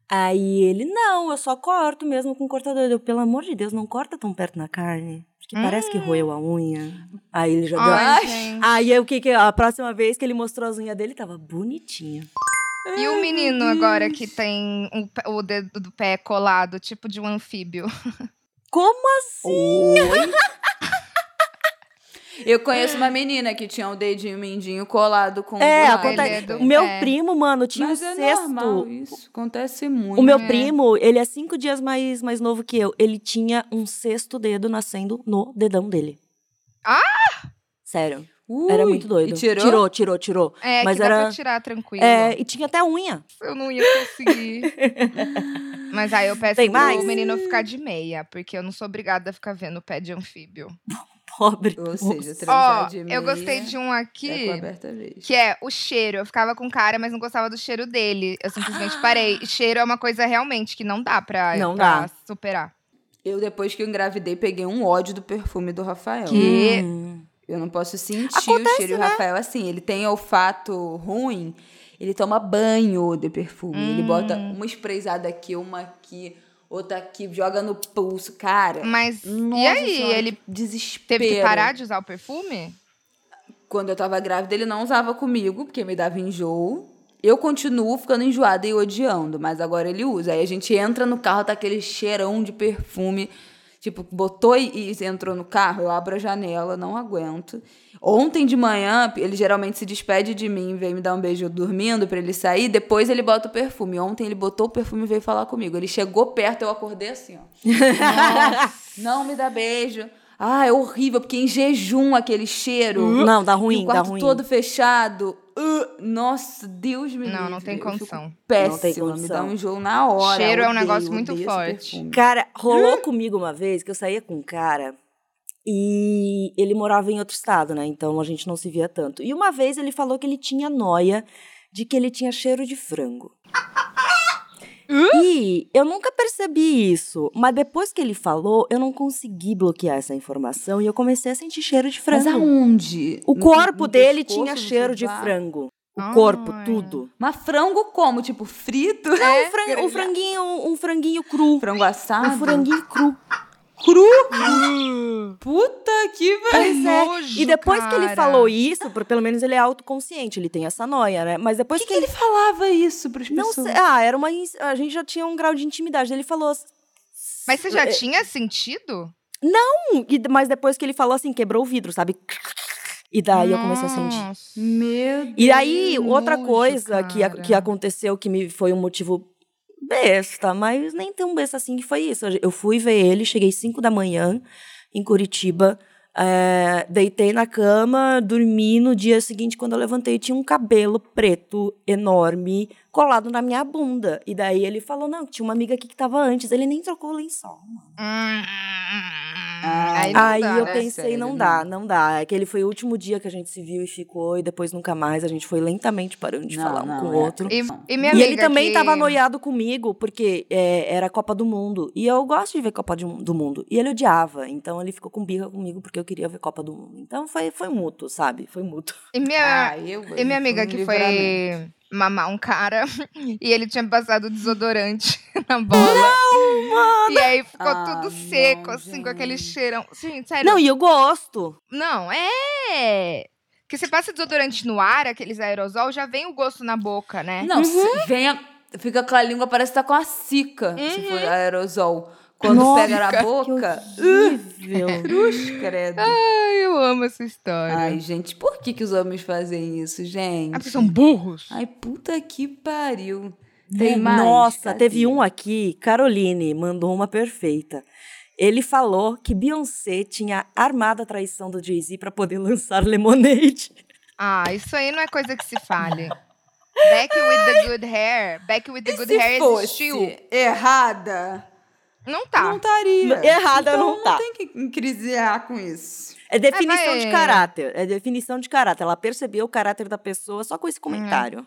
Speaker 1: Aí ele, não, eu só corto mesmo com cortador. Eu, pelo amor de Deus, não corta tão perto na carne. Porque parece que roeu a unha. Aí ele já.
Speaker 3: Ai, gente.
Speaker 1: Aí o que que a próxima vez que ele mostrou as unhas dele tava bonitinha.
Speaker 3: E o menino agora que tem um o dedo do pé colado, tipo de um anfíbio. <laughs>
Speaker 1: Como assim?
Speaker 2: Oi? <laughs> Eu conheço uma menina que tinha o dedinho mindinho colado com
Speaker 1: É, acontece.
Speaker 3: Ele é do
Speaker 1: O meu
Speaker 3: pé.
Speaker 1: primo, mano, tinha
Speaker 2: Mas
Speaker 1: um
Speaker 2: é
Speaker 1: cesto.
Speaker 2: normal isso. Acontece muito.
Speaker 1: O meu
Speaker 3: É.
Speaker 1: primo, ele é cinco dias mais, mais novo que eu. Ele tinha um sexto dedo nascendo no dedão dele.
Speaker 3: Ah!
Speaker 1: Sério.
Speaker 2: Ui,
Speaker 1: Era muito doido.
Speaker 2: E tirou?
Speaker 1: Tirou, tirou, tirou.
Speaker 3: É,
Speaker 1: Mas
Speaker 3: que dá
Speaker 1: era.
Speaker 3: pra tirar tranquilo.
Speaker 1: É, e tinha até unha.
Speaker 3: Eu não ia conseguir. <laughs> Mas aí eu peço
Speaker 1: Tem
Speaker 3: pro
Speaker 1: mais?
Speaker 3: menino ficar de meia, porque eu não sou obrigada a ficar vendo o pé de anfíbio. <laughs>
Speaker 1: Pobre.
Speaker 2: Ou seja, transar
Speaker 3: Ó,
Speaker 2: de
Speaker 3: eu gostei
Speaker 2: meia
Speaker 3: de um
Speaker 2: É
Speaker 3: aqui.
Speaker 2: vez.
Speaker 3: Que é o cheiro. Eu ficava com cara, mas não gostava do cheiro dele. Eu simplesmente parei. E <gasps> cheiro é uma coisa realmente que não dá pra,
Speaker 1: Não
Speaker 3: pra
Speaker 1: dá.
Speaker 3: superar.
Speaker 2: Eu, depois que eu engravidei, peguei um ódio do perfume do Rafael.
Speaker 3: Que-
Speaker 1: Hum.
Speaker 2: Eu não posso sentir
Speaker 1: Acontece,
Speaker 2: o cheiro. E o
Speaker 1: né?
Speaker 2: Rafael, assim, ele tem olfato ruim, ele toma banho de perfume. Ele bota
Speaker 3: Hum.
Speaker 2: uma sprayzada aqui, uma aqui, outra aqui, joga no pulso. Cara,
Speaker 3: Mas
Speaker 2: nossa
Speaker 3: e aí?
Speaker 2: senhora,
Speaker 3: Ele
Speaker 2: desespero.
Speaker 3: teve que parar de usar o perfume?
Speaker 2: Quando eu tava grávida, ele não usava comigo, porque me dava enjoo. Eu continuo ficando enjoada e odiando, mas agora ele usa. Aí a gente entra no carro, tá aquele cheirão de perfume. Tipo, botou e, e entrou no carro, eu abro a janela, não aguento. Ontem de manhã, ele geralmente se despede de mim, vem me dar um beijo dormindo pra ele sair, depois ele bota o perfume. Ontem ele botou o perfume e veio falar comigo. Ele chegou perto, eu acordei assim, ó. <laughs> Nossa, não me dá beijo. Ah, é horrível, porque em jejum aquele cheiro.
Speaker 1: Não, dá
Speaker 2: E
Speaker 1: ruim,
Speaker 2: o
Speaker 1: dá
Speaker 2: quarto
Speaker 1: ruim.
Speaker 2: todo fechado. Uh, nossa, Deus me livre.
Speaker 3: Não, não tem condição.
Speaker 2: Péssima,
Speaker 1: Não tem
Speaker 2: me dá
Speaker 1: condição.
Speaker 2: um enjoo na hora.
Speaker 3: Cheiro é um
Speaker 2: Odeio,
Speaker 3: negócio muito
Speaker 2: odeio
Speaker 3: forte.
Speaker 1: Cara, rolou comigo uma vez que eu saía com um cara e ele morava em outro estado, né? Então a gente não se via tanto. E uma vez ele falou que ele tinha noia de que ele tinha cheiro de frango. E eu nunca percebi isso, mas depois que ele falou, eu não consegui bloquear essa informação e eu comecei a sentir cheiro de
Speaker 2: Mas
Speaker 1: frango.
Speaker 2: aonde?
Speaker 1: O
Speaker 2: No-
Speaker 1: corpo
Speaker 2: no
Speaker 1: dele
Speaker 2: pescoço,
Speaker 1: tinha
Speaker 2: no
Speaker 1: cheiro de frango. O
Speaker 3: Ai.
Speaker 1: corpo, tudo.
Speaker 2: Mas frango como? Tipo, frito?
Speaker 1: Não, um, fran- um franguinho, um franguinho cru.
Speaker 2: Frango assado?
Speaker 1: Um franguinho cru.
Speaker 2: Cru? Puta que.
Speaker 1: Pois é.
Speaker 3: nojo,
Speaker 1: E depois que ele
Speaker 3: cara.
Speaker 1: falou isso, por- pelo menos ele é autoconsciente, ele tem essa noia, né? Mas depois
Speaker 2: Por
Speaker 1: que,
Speaker 2: que, que ele falava isso pras
Speaker 1: Não
Speaker 2: pessoas?
Speaker 1: sei. Ah, era uma. ins- A gente já tinha um grau de intimidade. Ele falou.
Speaker 3: Mas você já
Speaker 1: É,
Speaker 3: tinha sentido?
Speaker 1: "Hum", e- Mas depois que ele falou assim, quebrou o vidro, sabe? E daí eu comecei a sentir.
Speaker 3: Nossa.
Speaker 2: Meu Deus.
Speaker 1: E aí, outra coisa que, a- que aconteceu que me foi um motivo besta, mas nem tão besta assim que foi isso. Eu fui ver ele, cheguei 5 da manhã em Curitiba, é, deitei na cama, dormi. No dia seguinte, quando eu levantei, tinha um cabelo preto enorme colado na minha bunda. E daí ele falou: não, tinha uma amiga aqui que tava antes. Ele nem trocou o lençol. mano.
Speaker 2: Ah,
Speaker 3: aí
Speaker 1: Aí
Speaker 3: dá,
Speaker 1: eu
Speaker 3: né?
Speaker 1: pensei,
Speaker 2: Sério,
Speaker 1: não
Speaker 2: não.
Speaker 1: dá, não dá. Aquele foi o último dia que a gente se viu e ficou, e depois nunca mais. A gente foi lentamente parando de
Speaker 2: Não,
Speaker 1: falar um
Speaker 2: não,
Speaker 1: com o
Speaker 2: é.
Speaker 1: outro.
Speaker 3: E, e minha
Speaker 1: E
Speaker 3: amiga
Speaker 1: ele também
Speaker 3: que...
Speaker 1: tava noiado comigo, porque é, era Copa do Mundo. E eu gosto de ver Copa de- do Mundo. E ele odiava. Então ele ficou com birra comigo porque eu queria ver Copa do Mundo. Então foi, foi mútuo, sabe? Foi mútuo.
Speaker 3: E minha,
Speaker 2: Ah, eu,
Speaker 3: e minha amiga
Speaker 2: um
Speaker 3: que foi mamar um cara <laughs> e ele tinha passado desodorante <laughs> na bola. E aí ficou
Speaker 2: Ah,
Speaker 3: tudo seco,
Speaker 2: não,
Speaker 3: assim, com aquele
Speaker 2: gente.
Speaker 3: cheirão. Gente, sério.
Speaker 1: Não, e eu gosto.
Speaker 3: Não, é. Que você passa desodorante no ar, aqueles aerosol, já vem o gosto na boca, né?
Speaker 2: Não, se vem a- fica com a língua, parece que tá com a cica, se for aerosol. Quando
Speaker 1: Nossa,
Speaker 2: pega na
Speaker 1: que
Speaker 2: boca,
Speaker 1: horrível. <laughs>
Speaker 2: cruz, credo.
Speaker 3: Ai, eu amo essa história.
Speaker 2: Ai, gente, por que, que os homens fazem isso, gente?
Speaker 3: Ah, porque são burros.
Speaker 2: Ai, puta que pariu. Tem mais?
Speaker 1: Nossa,
Speaker 2: Cadê?
Speaker 1: teve um aqui, Caroline, mandou uma perfeita. Ele falou que Beyoncé tinha armado a traição do Jay-Z pra poder <laughs> lançar Lemonade.
Speaker 3: Ah, isso aí não é coisa que se fale. Back with the good hair. Back with the good
Speaker 2: Se
Speaker 3: hair
Speaker 2: fosse
Speaker 3: existiu.
Speaker 2: errada,
Speaker 3: Não tá.
Speaker 2: não estaria.
Speaker 1: Errada
Speaker 2: então,
Speaker 1: não tá.
Speaker 2: tem que encrisear com isso.
Speaker 1: É definição
Speaker 3: vai-
Speaker 1: de caráter. É definição de caráter. Ela percebeu o caráter da pessoa só com esse comentário.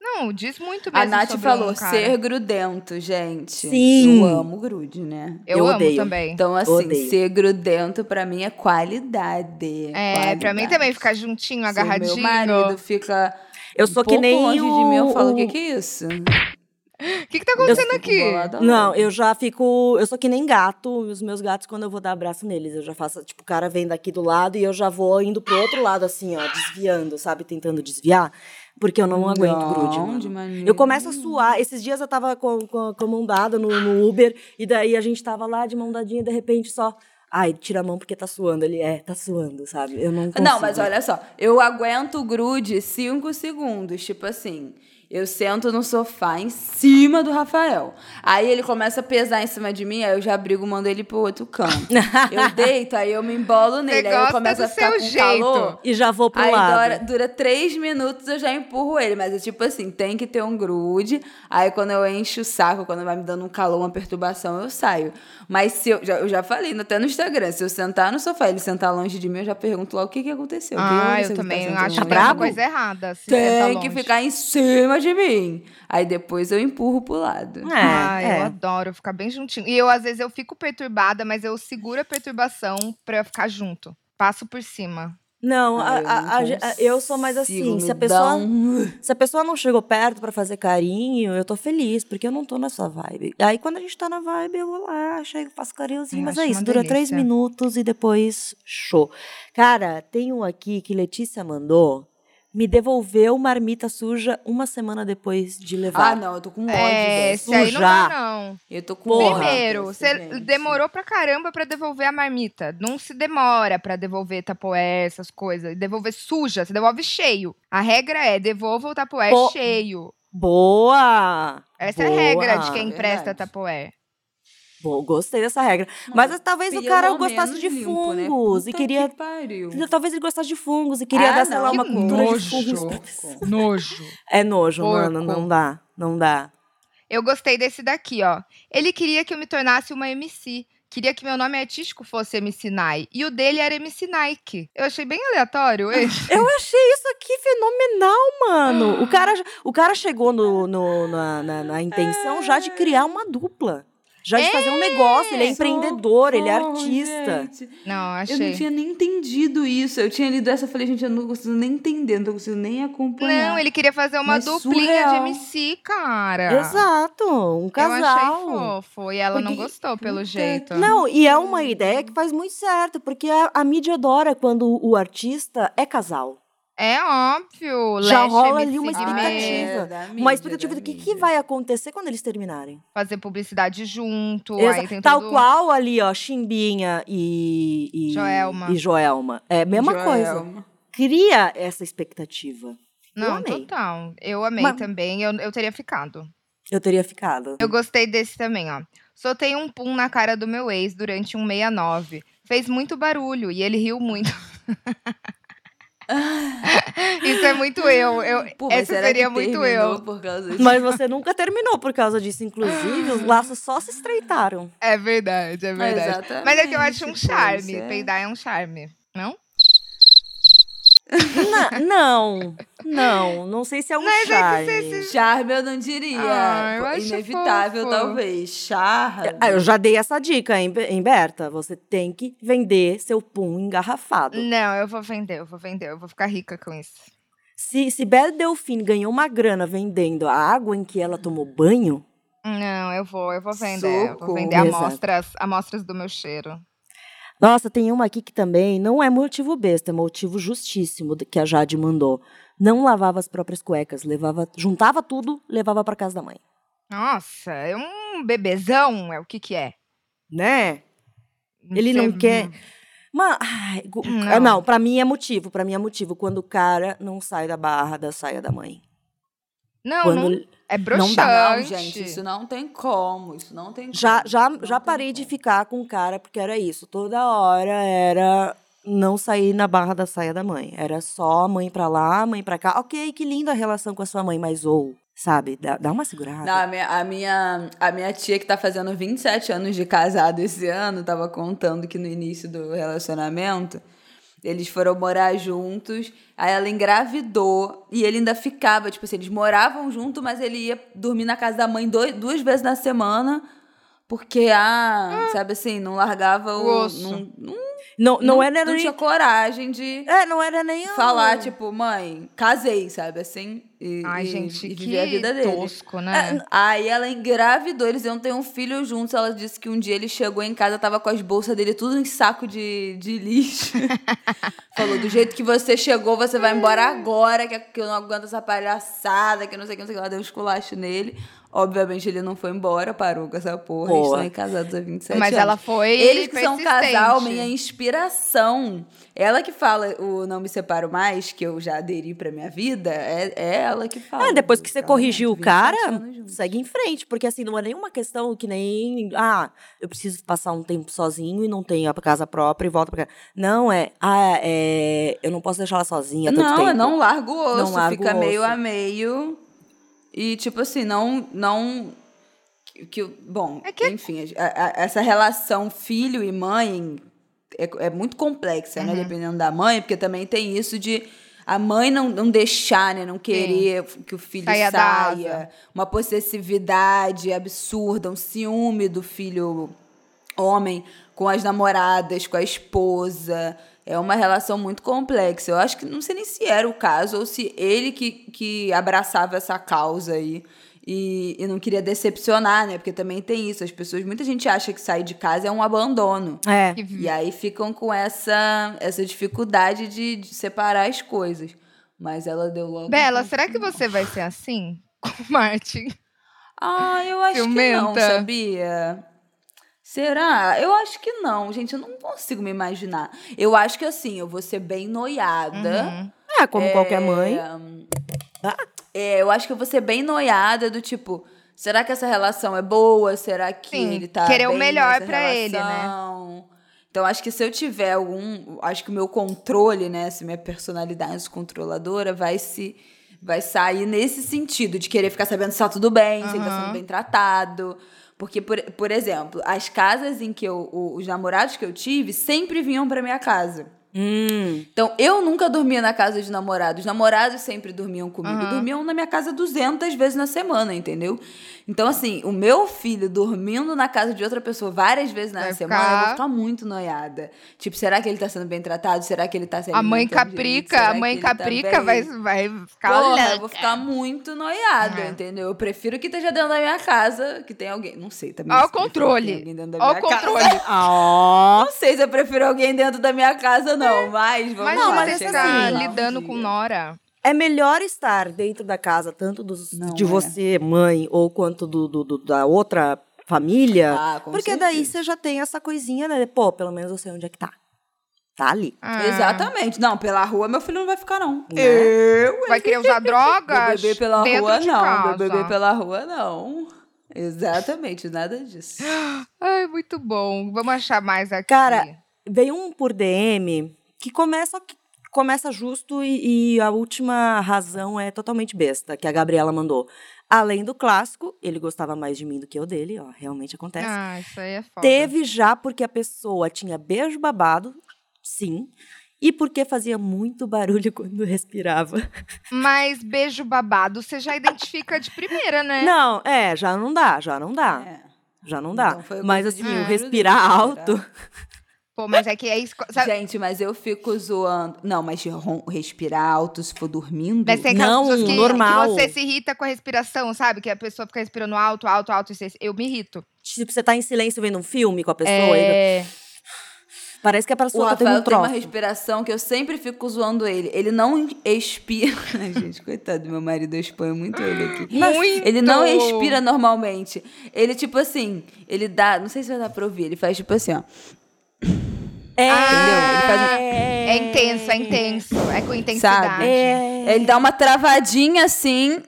Speaker 3: Não, diz muito mesmo
Speaker 2: A Nath
Speaker 3: sobre
Speaker 2: falou
Speaker 3: um
Speaker 2: ser grudento, gente.
Speaker 1: Sim.
Speaker 2: Eu amo grude, né?
Speaker 3: Eu,
Speaker 1: Eu
Speaker 3: amo
Speaker 1: odeio.
Speaker 3: também.
Speaker 2: Então, assim,
Speaker 1: Odeio.
Speaker 2: ser grudento pra mim é qualidade.
Speaker 3: É, pra mim
Speaker 2: qualidade.
Speaker 3: também ficar juntinho,
Speaker 2: Se
Speaker 3: agarradinho.
Speaker 2: meu marido fica
Speaker 1: Eu
Speaker 2: um
Speaker 1: sou que
Speaker 2: pouco
Speaker 1: nem
Speaker 2: longe
Speaker 1: o...
Speaker 2: de mim, eu falo, o
Speaker 1: o-
Speaker 2: que que é isso?
Speaker 3: O <laughs> que, que tá acontecendo aqui?
Speaker 1: Não, eu já fico. Eu sou que nem gato. Os meus gatos, quando eu vou dar abraço neles, eu já faço. Tipo, o cara vem daqui do lado e eu já vou indo pro outro lado, assim, ó, desviando, sabe? Tentando desviar. Porque eu não aguento
Speaker 2: Não,
Speaker 1: grude.
Speaker 2: de
Speaker 1: mano. Eu começo a suar. Esses dias eu tava com, com, com a mão dada no, no Uber, e daí a gente tava lá de mão dadinha, de repente só. Ai, tira a mão porque tá suando. Ele é, tá suando, sabe? Eu não consigo.
Speaker 2: Não, mas olha só, eu aguento o grude cinco segundos, tipo assim. Eu sento no sofá em cima do Rafael. Aí ele começa a pesar em cima de mim, aí eu já brigo, mando ele pro outro canto. <laughs> eu deito, aí eu me embolo nele, aí eu começo a ficar com
Speaker 3: jeito.
Speaker 2: calor.
Speaker 1: E já vou pro
Speaker 2: Aí
Speaker 1: lado.
Speaker 2: dura, dura três minutos, eu já empurro ele. Mas é tipo assim, tem que ter um grude. Aí quando eu encho o saco, quando vai me dando um calor, uma perturbação, eu saio. Mas se eu já, eu já falei até no Instagram, se eu sentar no sofá e ele sentar longe de mim, eu já pergunto logo o que, que aconteceu.
Speaker 3: Ah, eu
Speaker 2: que
Speaker 3: também
Speaker 2: tá
Speaker 3: acho que tem alguma
Speaker 1: brabo?
Speaker 3: coisa errada. Se senta
Speaker 2: Tem que ficar em cima de mim. Aí depois eu empurro pro lado.
Speaker 1: É,
Speaker 3: Ai, eu
Speaker 1: é.
Speaker 3: adoro ficar bem juntinho. E eu, às vezes, eu fico perturbada, mas eu seguro a perturbação pra ficar junto. Passo por cima.
Speaker 1: Não,
Speaker 2: Ai,
Speaker 1: a- a- a eu sou mais assim. Se a pessoa.
Speaker 2: um- <laughs>
Speaker 1: Se a pessoa não chegou perto pra fazer carinho, eu tô feliz, porque eu não tô nessa vibe. Aí quando a gente tá na vibe, eu vou lá, chego, faço carinhozinho,
Speaker 3: Eu
Speaker 1: mas é isso, dura três
Speaker 3: delícia.
Speaker 1: minutos e depois show. Cara, tem um aqui que Letícia mandou, me devolveu marmita suja uma semana depois de levar.
Speaker 2: Ah, não, eu tô com ódio
Speaker 3: É, esse aí não dá, não.
Speaker 2: Eu tô com
Speaker 1: Porra.
Speaker 3: Primeiro, você demorou pra caramba pra devolver a marmita. Não se demora pra devolver tapoé, essas coisas. Devolver suja, você devolve cheio. A regra é devolva o tapoé
Speaker 1: Pô.
Speaker 3: cheio.
Speaker 1: Boa!
Speaker 3: Essa é a
Speaker 1: Boa.
Speaker 3: regra de quem empresta
Speaker 2: Verdade.
Speaker 3: tapoé.
Speaker 1: Boa, gostei dessa regra. Mas talvez o cara gostasse de
Speaker 2: limpo, né?
Speaker 1: fungos
Speaker 2: Puta
Speaker 1: e queria.
Speaker 2: que pariu.
Speaker 1: Talvez ele gostasse de fungos e queria
Speaker 2: Ah,
Speaker 1: dar, sei lá, uma
Speaker 2: que
Speaker 1: cultura de
Speaker 3: nojo.
Speaker 1: fungos.
Speaker 2: Porco. <laughs>
Speaker 3: Nojo.
Speaker 1: É nojo,
Speaker 3: Porco.
Speaker 1: mano. Não dá. Não dá.
Speaker 3: Eu gostei desse daqui, ó. Ele queria que eu me tornasse uma MC, queria que meu nome artístico fosse MC Nai. E o dele era MC Nike. Eu achei bem aleatório esse.
Speaker 1: Eu achei isso aqui fenomenal, mano. O <gasps> cara, o cara chegou no, no- na, na- na intenção já de criar uma dupla. Já de fazer um negócio. Ele é empreendedor, ele é artista.
Speaker 2: gente.
Speaker 3: Não,
Speaker 2: Eu não
Speaker 3: achei.
Speaker 2: tinha nem entendido isso. Eu tinha lido essa e falei, gente, eu não consigo nem entender, não tô conseguindo nem acompanhar.
Speaker 3: Não, ele queria fazer uma
Speaker 2: Mas
Speaker 3: duplinha
Speaker 2: surreal.
Speaker 3: de MC, cara.
Speaker 1: Exato, um
Speaker 3: Eu
Speaker 1: casal.
Speaker 3: achei fofo. E ela não
Speaker 1: Porque-
Speaker 3: gostou, pelo
Speaker 2: Puta
Speaker 3: jeito.
Speaker 1: Não, e é uma ideia que faz muito certo, porque a, a mídia adora quando o artista é casal.
Speaker 3: É óbvio.
Speaker 1: Já
Speaker 3: Leste
Speaker 1: rola
Speaker 3: MC
Speaker 1: ali uma expectativa.
Speaker 2: É,
Speaker 1: uma expectativa do que, que vai acontecer quando eles terminarem.
Speaker 3: Fazer publicidade junto.
Speaker 1: Exa-
Speaker 3: Aí tem
Speaker 1: Tal
Speaker 3: todo...
Speaker 1: qual ali, ó, Chimbinha e, e
Speaker 3: Joelma.
Speaker 1: E Joelma. É a mesma coisa.
Speaker 2: Joelma.
Speaker 1: Cria essa expectativa. Eu
Speaker 3: Não,
Speaker 1: amei.
Speaker 3: total. Eu amei
Speaker 1: Mas-
Speaker 3: também. Eu, eu teria ficado.
Speaker 1: Eu teria ficado.
Speaker 3: Eu gostei desse também, ó. Soltei um pum na cara do meu ex durante um 69. Fez muito barulho e ele riu muito. <laughs> <laughs> Isso é muito eu. eu
Speaker 2: Pô,
Speaker 3: essa seria muito eu.
Speaker 2: Por causa disso?
Speaker 1: Mas você nunca terminou por causa disso. Inclusive, os laços só se estreitaram.
Speaker 3: É verdade, é verdade.
Speaker 2: Exatamente,
Speaker 3: Mas é que eu acho um charme. Peidar é um charme. Não?
Speaker 1: Na- não, não. Não sei se é um
Speaker 3: Mas é que
Speaker 1: charme.
Speaker 3: você se-
Speaker 2: Charme eu não diria.
Speaker 3: Ah, eu
Speaker 2: Inevitável,
Speaker 3: fofo.
Speaker 2: talvez. Charme.
Speaker 1: Ah, eu já dei essa dica, hein, Be- hein, Berta? Você tem que vender seu pum engarrafado.
Speaker 3: Não, eu vou vender, eu vou vender. Eu vou ficar rica com isso.
Speaker 1: Se, se Belle Delfine ganhou uma grana vendendo a água em que ela tomou banho,
Speaker 3: Não, eu vou, eu vou vender. Eu vou vender amostras, amostras do meu cheiro.
Speaker 1: Nossa, tem uma aqui que também não é motivo besta, é motivo justíssimo que a Jade mandou. Não lavava as próprias cuecas, levava, juntava tudo, levava pra casa da mãe.
Speaker 3: Nossa, é um bebezão, é o que que é?
Speaker 1: Né? Ele não
Speaker 3: sei-
Speaker 1: quer. Mas, ai, gu-
Speaker 3: Não.
Speaker 1: ah, não, pra mim é motivo, pra mim é motivo quando o cara não sai da barra da saia da mãe.
Speaker 3: Não,
Speaker 1: Quando
Speaker 3: não, é
Speaker 1: não
Speaker 3: broxante.
Speaker 1: dá,
Speaker 2: Não, gente, isso não tem como. Isso não tem
Speaker 1: Já,
Speaker 2: como.
Speaker 1: já,
Speaker 2: Não
Speaker 1: já
Speaker 2: tem
Speaker 1: parei de
Speaker 2: como.
Speaker 1: ficar com o cara porque era isso. Toda hora era não sair na barra da saia da mãe. Era só mãe pra lá, mãe pra cá. Ok, que linda a relação com a sua mãe, mas ou, sabe, dá, dá uma segurada.
Speaker 2: Não, a, minha, a, minha, a minha tia, que tá fazendo 27 anos de casado esse ano, tava contando que no início do relacionamento, eles foram morar juntos, aí ela engravidou e ele ainda ficava, tipo assim, eles moravam junto, mas ele ia dormir na casa da mãe dois, duas vezes na semana, porque, ah, sabe assim, não largava o.
Speaker 3: O.
Speaker 2: Não, não,
Speaker 1: Não, não,
Speaker 2: não,
Speaker 1: era
Speaker 2: não
Speaker 1: nem.
Speaker 2: tinha coragem de
Speaker 1: É, não era nem.
Speaker 2: falar, tipo, mãe, casei, sabe assim? E,
Speaker 3: Ai,
Speaker 2: e-
Speaker 3: gente,
Speaker 2: e viver a vida dele.
Speaker 3: tosco, né?
Speaker 2: Aí ela engravidou, eles iam ter um filho juntos. Ela disse que um dia ele chegou em casa, tava com as bolsas dele tudo em saco de, de lixo. <laughs> Falou: do jeito que você chegou, você vai embora agora, que, que eu não aguento essa palhaçada, que não sei o que, não sei o que. Ela deu um esculacho nele. Obviamente ele não foi embora, parou com essa porra. Eles
Speaker 1: Boa.
Speaker 2: estão aí casados há 27
Speaker 3: Mas
Speaker 2: anos.
Speaker 3: ela foi
Speaker 2: Eles que são um casal, minha inspiração. Ela que fala o Não Me Separo Mais, que eu já aderi pra minha vida, é, é ela que fala.
Speaker 1: Ah, depois que você corrigiu o
Speaker 2: 27
Speaker 1: cara, segue em frente. Porque assim, não é nenhuma questão que nem. Ah, eu preciso passar um tempo sozinho e não tenho a casa própria e volto pra cá. Não, é. Ah, é. Eu não posso deixar ela sozinha tanto
Speaker 2: Não,
Speaker 1: tempo.
Speaker 2: eu não largo o osso,
Speaker 1: Não largo
Speaker 2: fica
Speaker 1: o
Speaker 2: meio
Speaker 1: osso.
Speaker 2: a meio. E, tipo assim, não. não que, que- bom,
Speaker 3: É que-
Speaker 2: enfim, a- a- essa relação filho e mãe é, é muito complexa,
Speaker 3: Uhum.
Speaker 2: né? Dependendo da mãe, porque também tem isso de a mãe não, não deixar, né? Não querer que o filho
Speaker 3: Saia
Speaker 2: saia. Uma possessividade absurda, um ciúme do filho homem com as namoradas, com a esposa. É uma relação muito complexa. Eu acho que não sei nem se era o caso ou se ele que, que abraçava essa causa aí. E, e não queria decepcionar, né? Porque também tem isso. As pessoas, muita gente acha que sair de casa é um abandono.
Speaker 1: É.
Speaker 2: E aí ficam com essa, essa dificuldade de, de separar as coisas. Mas ela deu logo. um
Speaker 3: Bela,
Speaker 2: ponto
Speaker 3: será que você vai ser assim com o Martin?
Speaker 2: Ah, eu acho que não, sabia? Será? Eu acho que não, gente. Eu não consigo me imaginar. Eu acho que assim, eu vou ser bem noiada.
Speaker 3: Uhum.
Speaker 1: É, como qualquer mãe.
Speaker 2: É, eu acho que eu vou ser bem noiada do tipo, será que essa relação é boa? Será que
Speaker 3: Sim,
Speaker 2: ele tá
Speaker 3: querer o melhor pra ele, né?
Speaker 2: Então, acho que se eu tiver algum. Acho que o meu controle, né? Se minha personalidade controladora vai se. Vai sair nesse sentido, de querer ficar sabendo se tá tudo bem, se ele tá sendo bem tratado. Porque, por, por exemplo, as casas em que eu, os namorados que eu tive sempre vinham pra minha casa.
Speaker 1: Hum.
Speaker 2: Então, eu nunca dormia na casa de namorados. Os namorados sempre dormiam comigo.
Speaker 3: Aham.
Speaker 2: Dormiam na minha casa 200 vezes na semana, entendeu? Então, assim, o meu filho dormindo na casa de outra pessoa várias vezes na
Speaker 3: Vai
Speaker 2: semana, eu vou
Speaker 3: ficar-
Speaker 2: ficar muito noiada. Tipo, será que ele tá sendo bem tratado? Será que ele tá se
Speaker 3: A mãe caprica, a mãe
Speaker 2: tá
Speaker 3: caprica vai,
Speaker 2: bem?
Speaker 3: vai ficar
Speaker 2: Porra,
Speaker 3: louca.
Speaker 2: eu vou ficar muito noiada,
Speaker 3: É.
Speaker 2: entendeu? Eu prefiro que esteja dentro da minha casa, que tem alguém. Não sei também.
Speaker 3: Ó o controle. o controle. <laughs>
Speaker 1: Ó.
Speaker 2: Não sei se eu prefiro alguém dentro da minha casa, não, mas vamos
Speaker 3: Mas
Speaker 2: lá.
Speaker 1: mas
Speaker 3: você
Speaker 2: um
Speaker 3: lidando
Speaker 2: dia.
Speaker 3: com Nora.
Speaker 1: É melhor estar dentro da casa, tanto dos,
Speaker 2: Não
Speaker 1: de
Speaker 2: é.
Speaker 1: você, mãe, ou quanto do, do- do- da outra família.
Speaker 2: Ah, com
Speaker 1: porque daí
Speaker 2: certeza.
Speaker 1: você já tem essa coisinha, né? Pô, pelo menos eu sei onde é que tá. Tá ali.
Speaker 3: Ah,
Speaker 2: Exatamente. Não, pela rua meu filho não vai ficar, não.
Speaker 1: Né?
Speaker 2: Eu?
Speaker 3: Vai querer usar drogas?
Speaker 2: Meu bebê pela rua,
Speaker 3: de
Speaker 2: não.
Speaker 3: casa.
Speaker 2: Meu bebê pela rua, não. Exatamente, nada disso. <gasps>
Speaker 3: Ai, muito bom. Vamos achar mais aqui.
Speaker 1: Cara, Veio um por DM que começa, começa justo e, e a última razão é totalmente besta, que a Gabriela mandou. Além do clássico, ele gostava mais de mim do que eu dele, ó, realmente acontece.
Speaker 3: Ah, isso aí é foda.
Speaker 1: Teve já porque a pessoa tinha beijo babado, sim, e porque fazia muito barulho <laughs> quando respirava.
Speaker 3: Mas beijo babado, você já identifica de primeira, né?
Speaker 1: Não, é, já não dá, já não dá.
Speaker 2: É.
Speaker 1: Já não dá.
Speaker 2: Então foi
Speaker 1: Mas assim, o respirar alto.
Speaker 3: Pô, mas é que é isso. Sabe,
Speaker 2: Gente, mas eu fico zoando. Não, mas respirar alto se for dormindo.
Speaker 3: mas tem
Speaker 1: Não,
Speaker 3: que,
Speaker 1: normal.
Speaker 3: que você se irrita com a respiração, sabe? Que a pessoa fica respirando alto, alto, alto. e Eu me irrito.
Speaker 1: Tipo, você tá em silêncio vendo um filme com a pessoa,
Speaker 3: É...
Speaker 1: parece que a
Speaker 2: O
Speaker 1: pessoa tá tendo
Speaker 2: Rafael
Speaker 1: um
Speaker 2: tem uma
Speaker 1: troço.
Speaker 2: respiração que eu sempre fico zoando ele. Ele não expira. <laughs> Ai, gente, coitado, meu marido, eu exponho muito ele aqui.
Speaker 3: Muito!
Speaker 2: Ele não expira normalmente. Ele, tipo assim, ele dá. Não sei se vai dar pra ouvir. Ele faz tipo assim, ó.
Speaker 1: É,
Speaker 2: faz um-
Speaker 3: É intenso, é intenso. É com intensidade.
Speaker 2: Sabe?
Speaker 1: É.
Speaker 2: Ele dá uma travadinha assim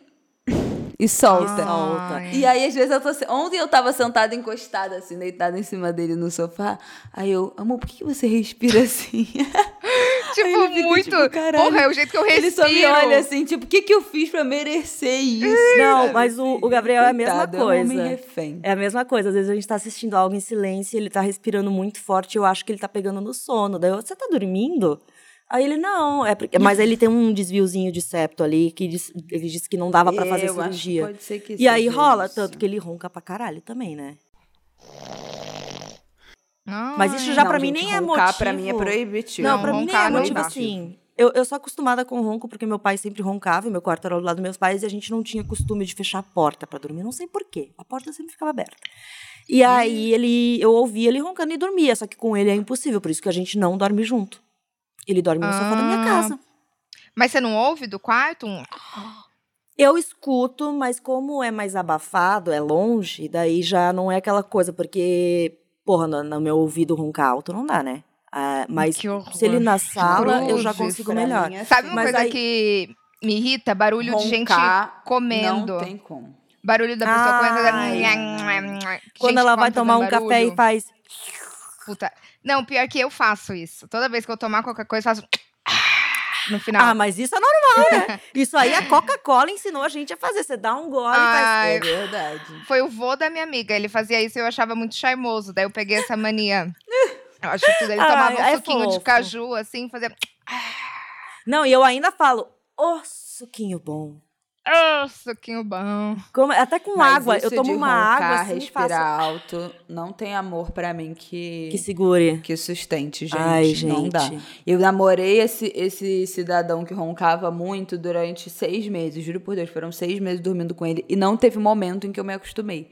Speaker 2: e solta.
Speaker 1: Solta.
Speaker 3: Ai.
Speaker 2: E aí, às vezes, eu tô. se- Ontem eu tava sentada encostada, assim, deitada em cima dele no sofá. Aí eu, amor, por que você respira assim? <laughs>
Speaker 3: Tipo,
Speaker 2: fica,
Speaker 3: muito.
Speaker 2: tipo, caralho.
Speaker 3: Porra, é o jeito que eu respiro.
Speaker 2: Ele só me olha assim, tipo, o que, que eu fiz pra merecer isso?
Speaker 1: Não, mas o, o Gabriel é a mesma
Speaker 2: Coitado, é um
Speaker 1: coisa.
Speaker 2: refém.
Speaker 1: É a mesma coisa. Às vezes a gente tá assistindo algo em silêncio, ele tá respirando muito forte, eu acho que ele tá pegando no sono. Daí eu, você tá dormindo? Aí ele, não, é porque... mas ele tem um desviozinho de septo ali, que diz- ele disse que não dava pra fazer
Speaker 2: Eu acho que
Speaker 1: cirurgia.
Speaker 2: pode ser que
Speaker 1: E aí rola,
Speaker 2: isso.
Speaker 1: tanto que ele ronca pra caralho também, né?
Speaker 3: Ai.
Speaker 1: Mas isso já
Speaker 2: Não,
Speaker 1: pra mim nem é motivo.
Speaker 2: pra mim é proibitivo.
Speaker 1: Não,
Speaker 3: Não,
Speaker 1: pra mim nem é
Speaker 3: não
Speaker 1: motivo assim. Eu, eu sou acostumada com ronco porque meu pai sempre roncava, e meu quarto era do lado dos meus pais e a gente não tinha costume de fechar a porta pra dormir. Não sei por quê. A porta sempre ficava aberta. E aí ele, eu ouvia ele roncando e dormia, só que com ele é impossível, por isso que a gente não dorme junto. Ele dorme no sofá da minha
Speaker 3: Ah.
Speaker 1: casa.
Speaker 3: Mas você não ouve do quarto? Um...
Speaker 1: Eu escuto, mas como é mais abafado, é longe, daí já não é aquela coisa, porque, porra, no, no meu ouvido roncar alto não dá, né? Ah, mas se ele na sala, eu já consigo melhor.
Speaker 2: é
Speaker 3: Sabe uma
Speaker 1: Mas
Speaker 3: coisa
Speaker 1: aí-
Speaker 3: que me irrita? Barulho de gente
Speaker 2: Roncar
Speaker 3: comendo.
Speaker 2: Não tem como.
Speaker 3: Barulho da pessoa
Speaker 1: Ai.
Speaker 3: comendo.
Speaker 1: Quando
Speaker 3: Gente
Speaker 1: ela vai tomar um
Speaker 3: fazendo
Speaker 1: café e
Speaker 3: barulho.
Speaker 1: faz.
Speaker 3: Puta. Não, pior que eu faço isso. Toda vez que eu tomar qualquer coisa, eu faço. No final.
Speaker 1: Ah, mas isso é normal, né? <laughs> Isso aí a Coca-Cola ensinou a gente a fazer. Você dá um gole e faz.
Speaker 2: É verdade.
Speaker 3: Foi o vô da minha amiga. Ele fazia isso e eu achava muito charmoso. Daí eu peguei essa mania. <laughs> Eu acho tudo. Ele
Speaker 1: Ai,
Speaker 3: tomava um
Speaker 1: é
Speaker 3: suquinho de
Speaker 1: fofo.
Speaker 3: caju, assim, fazia.
Speaker 1: Não, e eu ainda falo, ô, suquinho bom.
Speaker 3: Oh, suquinho bom.
Speaker 1: Como- até com
Speaker 2: Mas
Speaker 1: água. Eu tomo
Speaker 2: de
Speaker 1: uma
Speaker 2: roncar,
Speaker 1: água assim e
Speaker 2: respirar
Speaker 1: faço...
Speaker 2: alto, não tem amor pra mim que
Speaker 1: Que segure.
Speaker 2: que sustente, gente.
Speaker 1: Ai,
Speaker 2: Não dá.
Speaker 1: gente.
Speaker 2: Eu namorei esse, esse cidadão que roncava muito durante seis meses. Juro por Deus, foram seis meses dormindo com ele. E não teve momento em que eu me acostumei.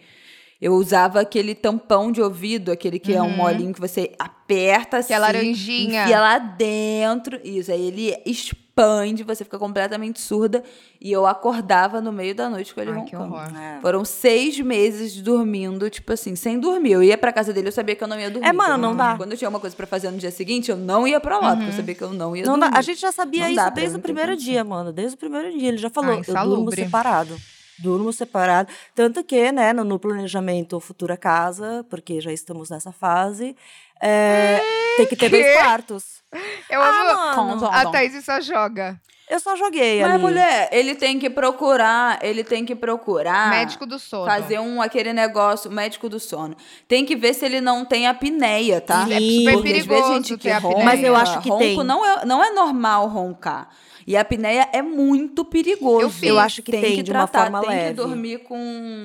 Speaker 2: Eu usava aquele tampão de ouvido, aquele que é um molinho que você aperta assim.
Speaker 3: Que é laranjinha.
Speaker 2: Enfia lá dentro. Isso, aí ele expande, você fica completamente surda. E eu acordava no meio da noite com ele
Speaker 3: Ai, que
Speaker 2: roncando.
Speaker 3: horror.
Speaker 1: É.
Speaker 2: Foram seis meses dormindo, tipo assim, sem dormir. Eu ia pra casa dele, eu sabia que eu não ia dormir.
Speaker 1: É, mano, não dá.
Speaker 2: Quando eu tinha uma coisa pra fazer no dia seguinte, eu não ia pra lá, porque eu sabia que eu não ia
Speaker 1: Não dá-
Speaker 2: dormir.
Speaker 1: a gente já sabia
Speaker 2: Não dá
Speaker 1: isso desde o primeiro dia, mano. Desde o primeiro dia. Ele já falou,
Speaker 3: Ah,
Speaker 1: eu durmo separado. Durmo separado. Tanto que, né, no, no planejamento futura casa, porque já estamos nessa fase, é, tem que ter dois
Speaker 3: Quê?
Speaker 1: quartos. <laughs>
Speaker 3: Eu
Speaker 1: Ah,
Speaker 3: amo.
Speaker 1: mano.
Speaker 3: A Thaís só joga.
Speaker 1: Eu só joguei
Speaker 2: Mas,
Speaker 1: ali.
Speaker 2: mulher, ele tem que procurar, ele tem que procurar.
Speaker 3: Médico do sono.
Speaker 2: Fazer um aquele negócio, médico do sono. Tem que ver se ele não tem apneia, tá?
Speaker 1: É super
Speaker 2: Porque às vezes
Speaker 3: perigoso
Speaker 2: a gente
Speaker 3: ter
Speaker 2: que
Speaker 3: apneia.
Speaker 2: ronca,
Speaker 1: Mas eu acho que
Speaker 2: ronco
Speaker 1: tem.
Speaker 2: Não é, não é normal roncar. E a apneia é muito perigoso.
Speaker 3: Eu fiz.
Speaker 1: Eu acho que tem,
Speaker 2: que
Speaker 1: de uma
Speaker 2: tratar,
Speaker 1: forma
Speaker 2: tem
Speaker 1: leve.
Speaker 2: que dormir com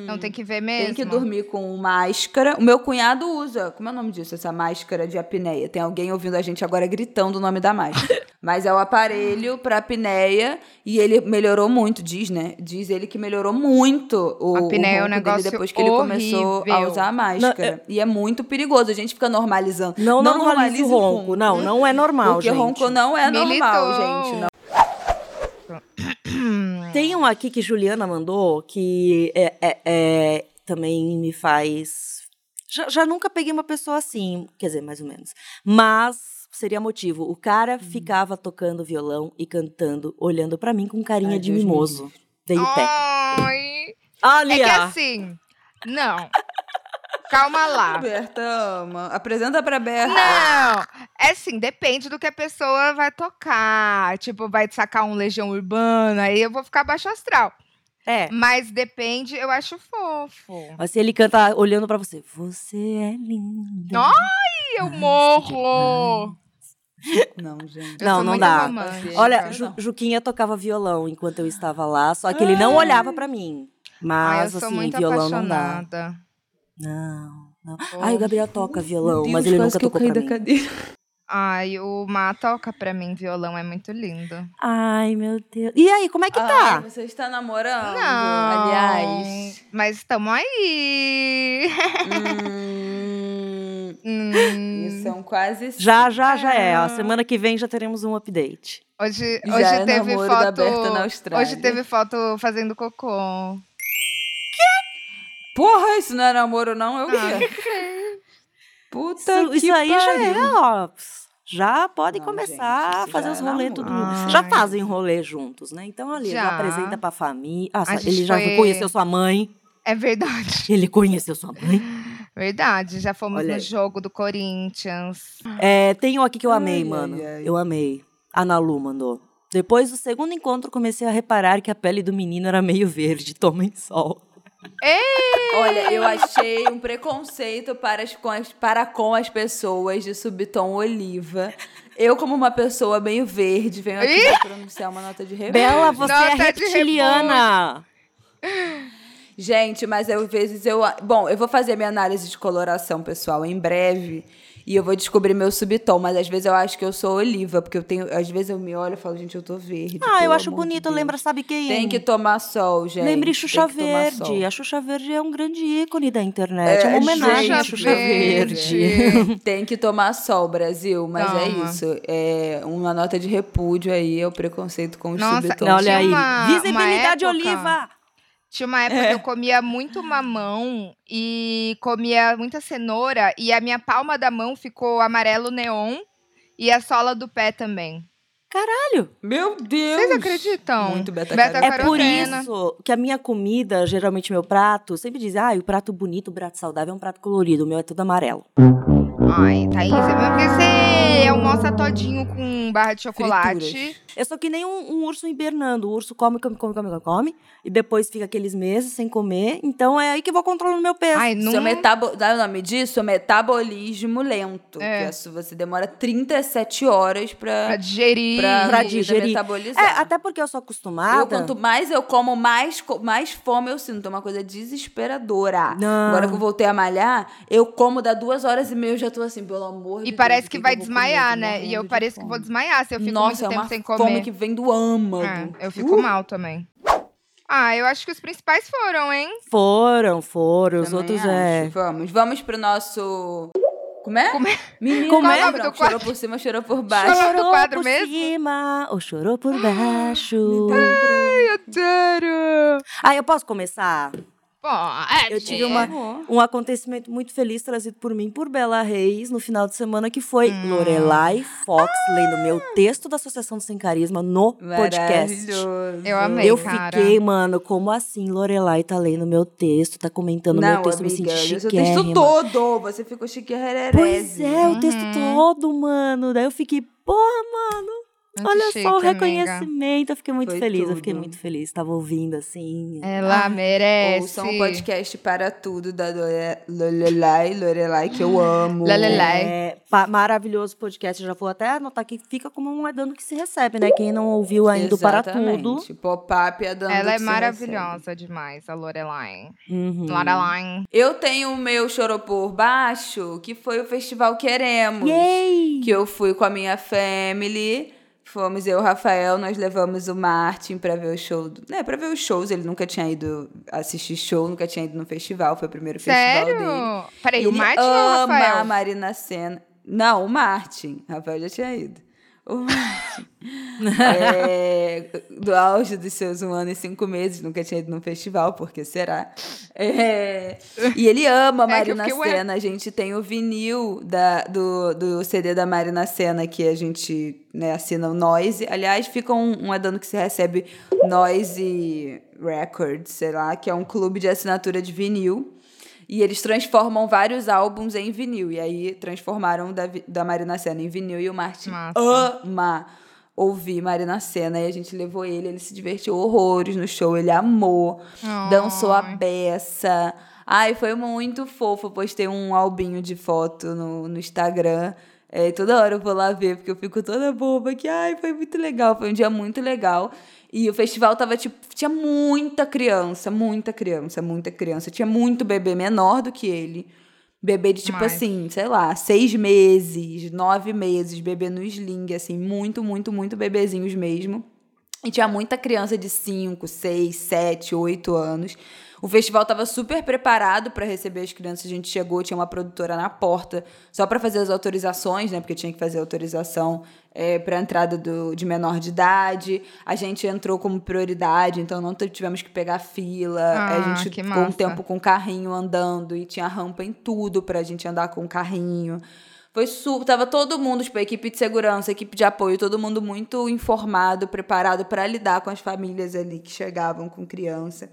Speaker 3: Não tem que ver mesmo.
Speaker 2: tem que dormir com máscara. O meu cunhado usa. Como é o nome disso? Essa máscara de apneia. Tem alguém ouvindo a gente agora gritando o nome da máscara. <laughs> Mas é o aparelho pra apneia. E ele melhorou muito, diz, né? Diz ele que melhorou muito o,
Speaker 3: Apneia é um
Speaker 2: ronco dele
Speaker 3: negócio
Speaker 2: depois que ele começou a
Speaker 3: horrível.
Speaker 2: usar a máscara. E é muito perigoso. A gente fica normalizando.
Speaker 1: Não,
Speaker 2: não
Speaker 1: normalize o ronco. Não, não é normal,
Speaker 2: Porque
Speaker 1: gente.
Speaker 2: ronco não é normal,
Speaker 3: Militou.
Speaker 2: gente. Não.
Speaker 1: Tem um aqui que Juliana mandou que é, é- é- também me faz. Já, já nunca peguei uma pessoa assim, quer dizer, mais ou menos. Mas seria motivo. O cara
Speaker 2: Hum.
Speaker 1: ficava tocando violão e cantando, olhando pra mim com carinha
Speaker 2: Ai,
Speaker 1: de
Speaker 2: Deus
Speaker 1: mimoso. Veio o pé.
Speaker 3: Ai.
Speaker 1: Olha!
Speaker 3: É que assim. Não. Calma lá. <laughs>
Speaker 2: Berta ama. Apresenta pra Berta.
Speaker 3: Não, é assim, depende do que a pessoa vai tocar. Tipo, vai sacar um Legião Urbana, aí eu vou ficar baixo astral.
Speaker 1: É.
Speaker 3: Mas depende, eu acho fofo.
Speaker 1: Mas se ele canta olhando pra você, você é linda.
Speaker 3: Ai, eu morro!
Speaker 2: Não, gente.
Speaker 3: Eu
Speaker 1: Não, não dá.
Speaker 3: romântica.
Speaker 1: Olha, Ju- Juquinha tocava violão enquanto eu estava lá, só que ele não olhava pra mim.
Speaker 3: Ai, eu
Speaker 1: Mas,
Speaker 3: sou
Speaker 1: assim,
Speaker 3: muito
Speaker 1: violão não dá. Não, não. Ai, o Gabriel toca violão,
Speaker 2: Deus,
Speaker 1: mas ele nunca
Speaker 2: que eu
Speaker 1: tocou
Speaker 2: caí
Speaker 1: pra
Speaker 2: da
Speaker 1: mim.
Speaker 2: cadeira. <laughs>
Speaker 3: Ai, o Má toca pra mim violão, é muito lindo.
Speaker 1: Ai, meu Deus. E aí, como é que
Speaker 2: Ai,
Speaker 1: tá?
Speaker 2: você está namorando?
Speaker 3: Não.
Speaker 2: Aliás.
Speaker 3: Mas estamos aí.
Speaker 2: Hum, <laughs>
Speaker 3: Hum,
Speaker 2: isso são quase.
Speaker 1: Já, já, já é. A
Speaker 3: Ah.
Speaker 1: semana que vem já teremos um update.
Speaker 3: Hoje,
Speaker 2: Já
Speaker 3: hoje
Speaker 2: é
Speaker 3: teve foto. Hoje teve foto fazendo cocô.
Speaker 2: Porra, isso não é namoro, não? É
Speaker 3: Ah.
Speaker 2: quê? Puta
Speaker 1: Isso,
Speaker 2: que
Speaker 1: isso aí já é, ó. Já podem
Speaker 2: Não,
Speaker 1: começar
Speaker 2: gente,
Speaker 1: a fazer os
Speaker 2: é
Speaker 1: rolês tudo.
Speaker 3: Ai.
Speaker 1: Já fazem rolê juntos, né? Então ali, já,
Speaker 3: Já.
Speaker 1: apresenta pra família. Ah,
Speaker 3: A
Speaker 1: ele já
Speaker 3: foi-
Speaker 1: conheceu sua mãe.
Speaker 3: É verdade. <laughs>
Speaker 1: Ele conheceu sua mãe.
Speaker 3: Verdade. Já fomos
Speaker 1: Olha
Speaker 3: no
Speaker 1: aí.
Speaker 3: jogo do Corinthians.
Speaker 1: É, tem um aqui que eu amei,
Speaker 2: Ai,
Speaker 1: mano.
Speaker 2: ai, ai.
Speaker 1: Eu amei. A Ana Lu mandou. Depois do segundo encontro, comecei a reparar que a pele do menino era meio verde. <laughs> Tomem sol.
Speaker 2: Olha, eu achei um preconceito para, as, com as, para com as pessoas de subtom oliva. Eu, como uma pessoa meio verde, venho aqui
Speaker 3: Ih!
Speaker 2: pra pronunciar uma nota de repúdio.
Speaker 1: Bela, você é
Speaker 3: Nota de
Speaker 1: reptiliana.
Speaker 2: Gente, mas eu, às vezes eu. Bom, eu vou fazer minha análise de coloração, pessoal, em breve. E eu vou descobrir meu subtom, mas às vezes eu acho que eu sou oliva, porque eu tenho. Às vezes eu me olho e falo, gente, eu tô verde.
Speaker 1: Ah, eu acho
Speaker 2: de
Speaker 1: bonito.
Speaker 2: Deus.
Speaker 1: Lembra, sabe quem?
Speaker 2: Tem que tomar sol, gente.
Speaker 1: Lembre Xuxa. Verde. A Xuxa Verde é um grande ícone da internet. É, uma
Speaker 2: É,
Speaker 1: homenagem à
Speaker 2: gente,
Speaker 1: Xuxa Verde. <laughs>
Speaker 2: Tem que tomar sol, Brasil. Mas é
Speaker 3: Toma.
Speaker 2: isso. É uma nota de repúdio aí é o preconceito com os
Speaker 3: Nossa,
Speaker 2: subtons.
Speaker 1: Olha aí.
Speaker 3: uma-
Speaker 1: Visibilidade
Speaker 3: uma época-
Speaker 1: oliva.
Speaker 3: Tinha uma época que eu comia muito mamão e comia muita cenoura e a minha palma da mão ficou amarelo neon e a sola do pé também.
Speaker 1: Caralho.
Speaker 2: Meu Deus!
Speaker 3: Vocês acreditam?
Speaker 2: Muito beta
Speaker 3: Beta.
Speaker 1: É por isso que a minha comida, geralmente meu prato, sempre diz, ah, o prato bonito, o prato saudável é um prato colorido. O meu é tudo amarelo.
Speaker 3: Ai, Thaís, é porque você almoça todinho com barra de chocolate.
Speaker 2: Frituras.
Speaker 1: Eu sou que nem um, um urso hibernando. O urso come, come, come, come, come. E depois fica aqueles meses sem comer. Então é aí que eu vou controlando meu peso.
Speaker 3: Ai, não...
Speaker 2: Seu metabo... Dá o nome disso? metabolismo lento.
Speaker 3: É.
Speaker 2: Que é se você demora 37 horas pra,
Speaker 3: pra digerir.
Speaker 2: pra,
Speaker 1: Pra digerir.
Speaker 2: metabolizar.
Speaker 1: É, até porque eu sou acostumada.
Speaker 2: Eu, quanto mais eu como, mais, mais fome eu sinto. É uma coisa desesperadora.
Speaker 1: Não.
Speaker 2: Agora que eu voltei a malhar, eu como, dá duas horas e meia, eu já tô assim, pelo amor de
Speaker 3: E
Speaker 2: Deus.
Speaker 3: parece que
Speaker 2: que
Speaker 3: vai
Speaker 2: eu comer? Eu
Speaker 3: desmaiar, né? E eu
Speaker 2: de
Speaker 3: pareço que
Speaker 2: fome.
Speaker 3: vou desmaiar se eu fico
Speaker 2: Nossa,
Speaker 3: muito
Speaker 2: é
Speaker 3: tempo
Speaker 2: uma
Speaker 3: sem
Speaker 2: fome
Speaker 3: comer.
Speaker 2: que vem do âmago.
Speaker 3: É, eu fico
Speaker 2: Uh,
Speaker 3: mal também. Ah, eu acho que os principais foram, hein?
Speaker 1: Foram, foram. Os
Speaker 2: também
Speaker 1: outros
Speaker 2: acho.
Speaker 1: é.
Speaker 2: Vamos, vamos pro nosso... Como é?
Speaker 3: Como é?
Speaker 2: Menino,
Speaker 1: Como é?
Speaker 2: não,
Speaker 3: Qual é o nome do
Speaker 2: chorou
Speaker 3: quadro?
Speaker 2: por cima, chorou por baixo.
Speaker 3: Chorou. do quadro
Speaker 1: por
Speaker 3: mesmo?
Speaker 1: cima ou chorou por baixo.
Speaker 3: Adoro!
Speaker 1: Ah, eu posso começar?
Speaker 3: Pode.
Speaker 1: Eu tive uma, um acontecimento muito feliz trazido por mim por Bela Reis no final de semana, que foi
Speaker 3: Hum.
Speaker 1: Lorelai Fox lendo meu texto da Associação do Sem Carisma no podcast.
Speaker 3: Eu amei,
Speaker 1: Eu
Speaker 3: cara.
Speaker 1: fiquei, mano, como assim Lorelai tá lendo meu texto, tá comentando meu
Speaker 2: Não,
Speaker 1: texto, eu me
Speaker 2: amiga,
Speaker 1: senti
Speaker 2: o seu
Speaker 1: chiquérrima.
Speaker 2: texto todo, você ficou chique
Speaker 1: Pois é, o texto
Speaker 3: Uhum.
Speaker 1: todo, mano. Daí eu fiquei, porra, mano.
Speaker 3: Muito
Speaker 1: Olha
Speaker 3: chique,
Speaker 1: só o
Speaker 3: amiga.
Speaker 1: reconhecimento. Eu fiquei muito
Speaker 2: Foi
Speaker 1: feliz. Eu fiquei
Speaker 2: tudo.
Speaker 1: muito feliz. Tava ouvindo assim.
Speaker 3: Ela merece.
Speaker 2: Ouçam um podcast para tudo da Lore- Lorelai, Lorelai, que eu <gasps> amo.
Speaker 3: Lorelai.
Speaker 1: É, maravilhoso podcast. Eu já vou até anotar que fica como um é dando que se recebe, né? Quem não ouviu ainda o para tudo.
Speaker 2: Exatamente. Pop-up é dando
Speaker 3: Ela é
Speaker 2: que se
Speaker 3: maravilhosa demais, a Lorelai.
Speaker 1: Uhum.
Speaker 3: Lorelai.
Speaker 2: Eu tenho o meu chorou por baixo, que foi o festival Queremos.
Speaker 1: Yay!
Speaker 2: Que eu fui com a minha family. Fomos eu e o Rafael, nós levamos o Martin pra ver o show. Do, né, pra ver os shows. Ele nunca tinha ido assistir show, nunca tinha ido no festival. Foi o primeiro festival dele.
Speaker 3: Sério? Peraí, o Martin ou o
Speaker 2: ama
Speaker 3: Rafael?
Speaker 2: a Marina Senna. Não, o Martin. Rafael já tinha ido. O Martin. <laughs> É, do auge dos seus um ano e cinco meses, nunca tinha ido num festival, porque será? É, e ele ama a <laughs>
Speaker 3: É
Speaker 2: Marina
Speaker 3: ué.
Speaker 2: Senna. A gente tem o vinil da, do, do CD da Marina Senna, que a gente né, assina o Noise. Aliás, fica um, um adano que se recebe Noise Records, sei lá, que é um clube de assinatura de vinil. E eles transformam vários álbuns em vinil. E aí transformaram da, da Marina Senna em vinil. E o Martin
Speaker 3: Massa.
Speaker 2: ama ouvir Marina Senna. E a gente levou ele, ele se divertiu horrores no show. Ele amou, dançou a
Speaker 3: Ai.
Speaker 2: beça. Ai, foi muito fofo. Eu postei um albinho de foto no, no Instagram. É, toda hora eu vou lá ver, porque eu fico toda boba que, ai, foi muito legal. Foi um dia muito legal. E o festival tava, tipo, tinha muita criança, muita criança, muita criança. Tinha muito bebê menor do que ele. Bebê de, tipo
Speaker 3: Mas-
Speaker 2: assim, sei lá, seis meses, nove meses, bebê no sling, assim, muito, muito, muito bebezinhos mesmo. E tinha muita criança de 5, 6, 7, 8 anos. O festival estava super preparado para receber as crianças. A gente chegou, tinha uma produtora na porta só para fazer as autorizações, né? Porque tinha que fazer autorização para entrada do, de menor de idade. A gente entrou como prioridade, então não tivemos que pegar fila.
Speaker 3: Ah,
Speaker 2: a gente ficou um tempo com o carrinho andando e tinha rampa em tudo pra gente andar com o carrinho. Foi super, tava todo mundo, tipo, equipe de segurança, equipe de apoio, todo mundo muito informado, preparado para lidar com as famílias ali que chegavam com criança.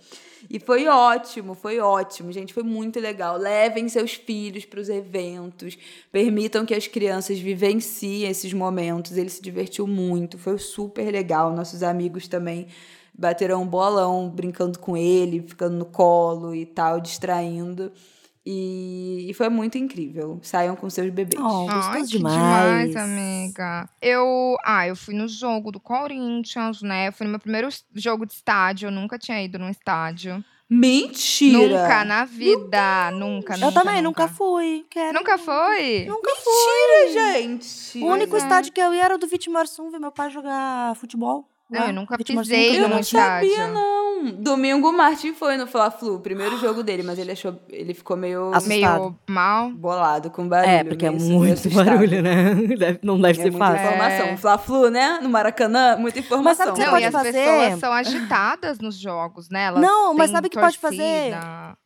Speaker 2: E foi ótimo, foi ótimo, gente, foi muito legal. Levem seus filhos para os eventos, permitam que as crianças vivenciem esses momentos. Ele se divertiu muito, foi super legal. Nossos amigos também bateram um bolão brincando com ele, ficando no colo e tal, distraindo. E, e foi muito incrível. Saiam com seus bebês.
Speaker 1: Oh,
Speaker 3: Ai, que
Speaker 1: demais.
Speaker 3: demais, amiga. Eu, ah, eu fui no jogo do Corinthians, né? Fui no meu primeiro jogo de estádio. Eu nunca tinha ido num estádio.
Speaker 2: Mentira!
Speaker 3: Nunca na vida. Nunca,
Speaker 1: Eu
Speaker 3: nunca,
Speaker 1: também nunca fui. Quero.
Speaker 3: Nunca foi?
Speaker 1: Nunca
Speaker 2: Mentira, gente!
Speaker 1: O único
Speaker 3: é.
Speaker 1: estádio que eu ia era o do Vitimarsum, ver meu pai jogar futebol.
Speaker 3: Não,
Speaker 1: lá.
Speaker 3: eu nunca
Speaker 1: Vitimarsum
Speaker 3: pisei
Speaker 1: nunca
Speaker 2: Eu
Speaker 3: num
Speaker 2: não
Speaker 1: jogou.
Speaker 3: estádio.
Speaker 2: sabia, não. Domingo o Martin foi no Fla-Flu, primeiro <gasps> jogo dele, mas ele achou. Ele ficou meio
Speaker 1: Assustado.
Speaker 3: Meio mal.
Speaker 2: bolado com barulho.
Speaker 1: É, porque é muito barulho, né? <laughs> Deve- não deve
Speaker 2: É
Speaker 1: ser
Speaker 2: muita
Speaker 1: fácil.
Speaker 2: informação. Fla-Flu, né? No Maracanã, muita informação.
Speaker 1: sabe o que você
Speaker 3: Não,
Speaker 1: pode
Speaker 3: e as
Speaker 1: fazer?
Speaker 3: pessoas são agitadas nos jogos, né? Elas
Speaker 1: Não, mas sabe o que pode fazer?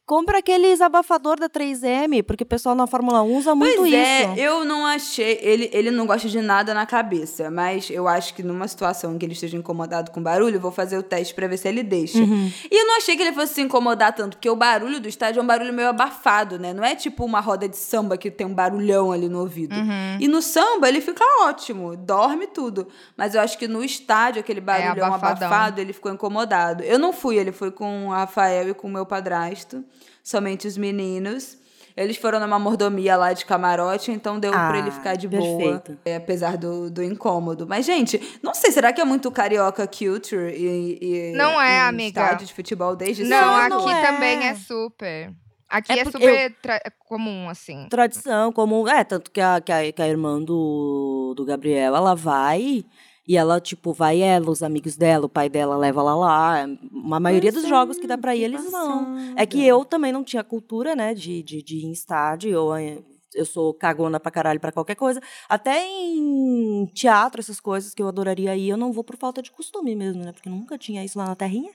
Speaker 1: Compra aqueles abafador da 3M, porque o pessoal na Fórmula 1 usa muito
Speaker 2: Pois
Speaker 1: isso.
Speaker 2: é, eu não achei. Ele, ele não gosta de nada na cabeça, mas eu acho que numa situação em que ele esteja incomodado com barulho, eu vou fazer o teste pra ver se ele deixa.
Speaker 1: Uhum.
Speaker 2: E eu não achei que ele fosse se incomodar tanto, porque o barulho do estádio é um barulho meio abafado, né? Não é tipo uma roda de samba que tem um barulhão ali no ouvido.
Speaker 3: Uhum.
Speaker 2: E no samba ele fica ótimo, dorme tudo. Mas eu acho que no estádio, aquele barulhão
Speaker 3: abafadão.
Speaker 2: abafado, ele ficou incomodado. Eu não fui, ele foi com o Rafael e com o meu padrasto, somente os meninos. Eles foram numa mordomia lá de camarote, então deu pra
Speaker 1: Ah,
Speaker 2: ele ficar de boa.
Speaker 1: perfeito.
Speaker 2: é, apesar do, do incômodo. Mas, gente, não sei, será que é muito carioca culture e, e
Speaker 3: Não é,
Speaker 2: em
Speaker 3: amiga.
Speaker 2: estádio de futebol desde
Speaker 3: Não,
Speaker 2: sempre?
Speaker 1: não
Speaker 3: aqui
Speaker 1: é.
Speaker 3: também é super. Aqui
Speaker 1: É
Speaker 3: é, super tra- comum, assim.
Speaker 1: Tradição, como. É, tanto que a, que a, que a irmã do, do Gabriel, ela vai. E ela, tipo, vai ela, os amigos dela, o pai dela leva ela lá. Uma maioria dos jogos que dá pra ir, eles vão. É que eu também não tinha cultura, né, de, de, de ir em estádio. Eu, eh, eu sou cagona pra caralho pra qualquer coisa. Até em teatro, essas coisas que eu adoraria ir, eu não vou por falta de costume mesmo, né? Porque nunca tinha isso lá na terrinha.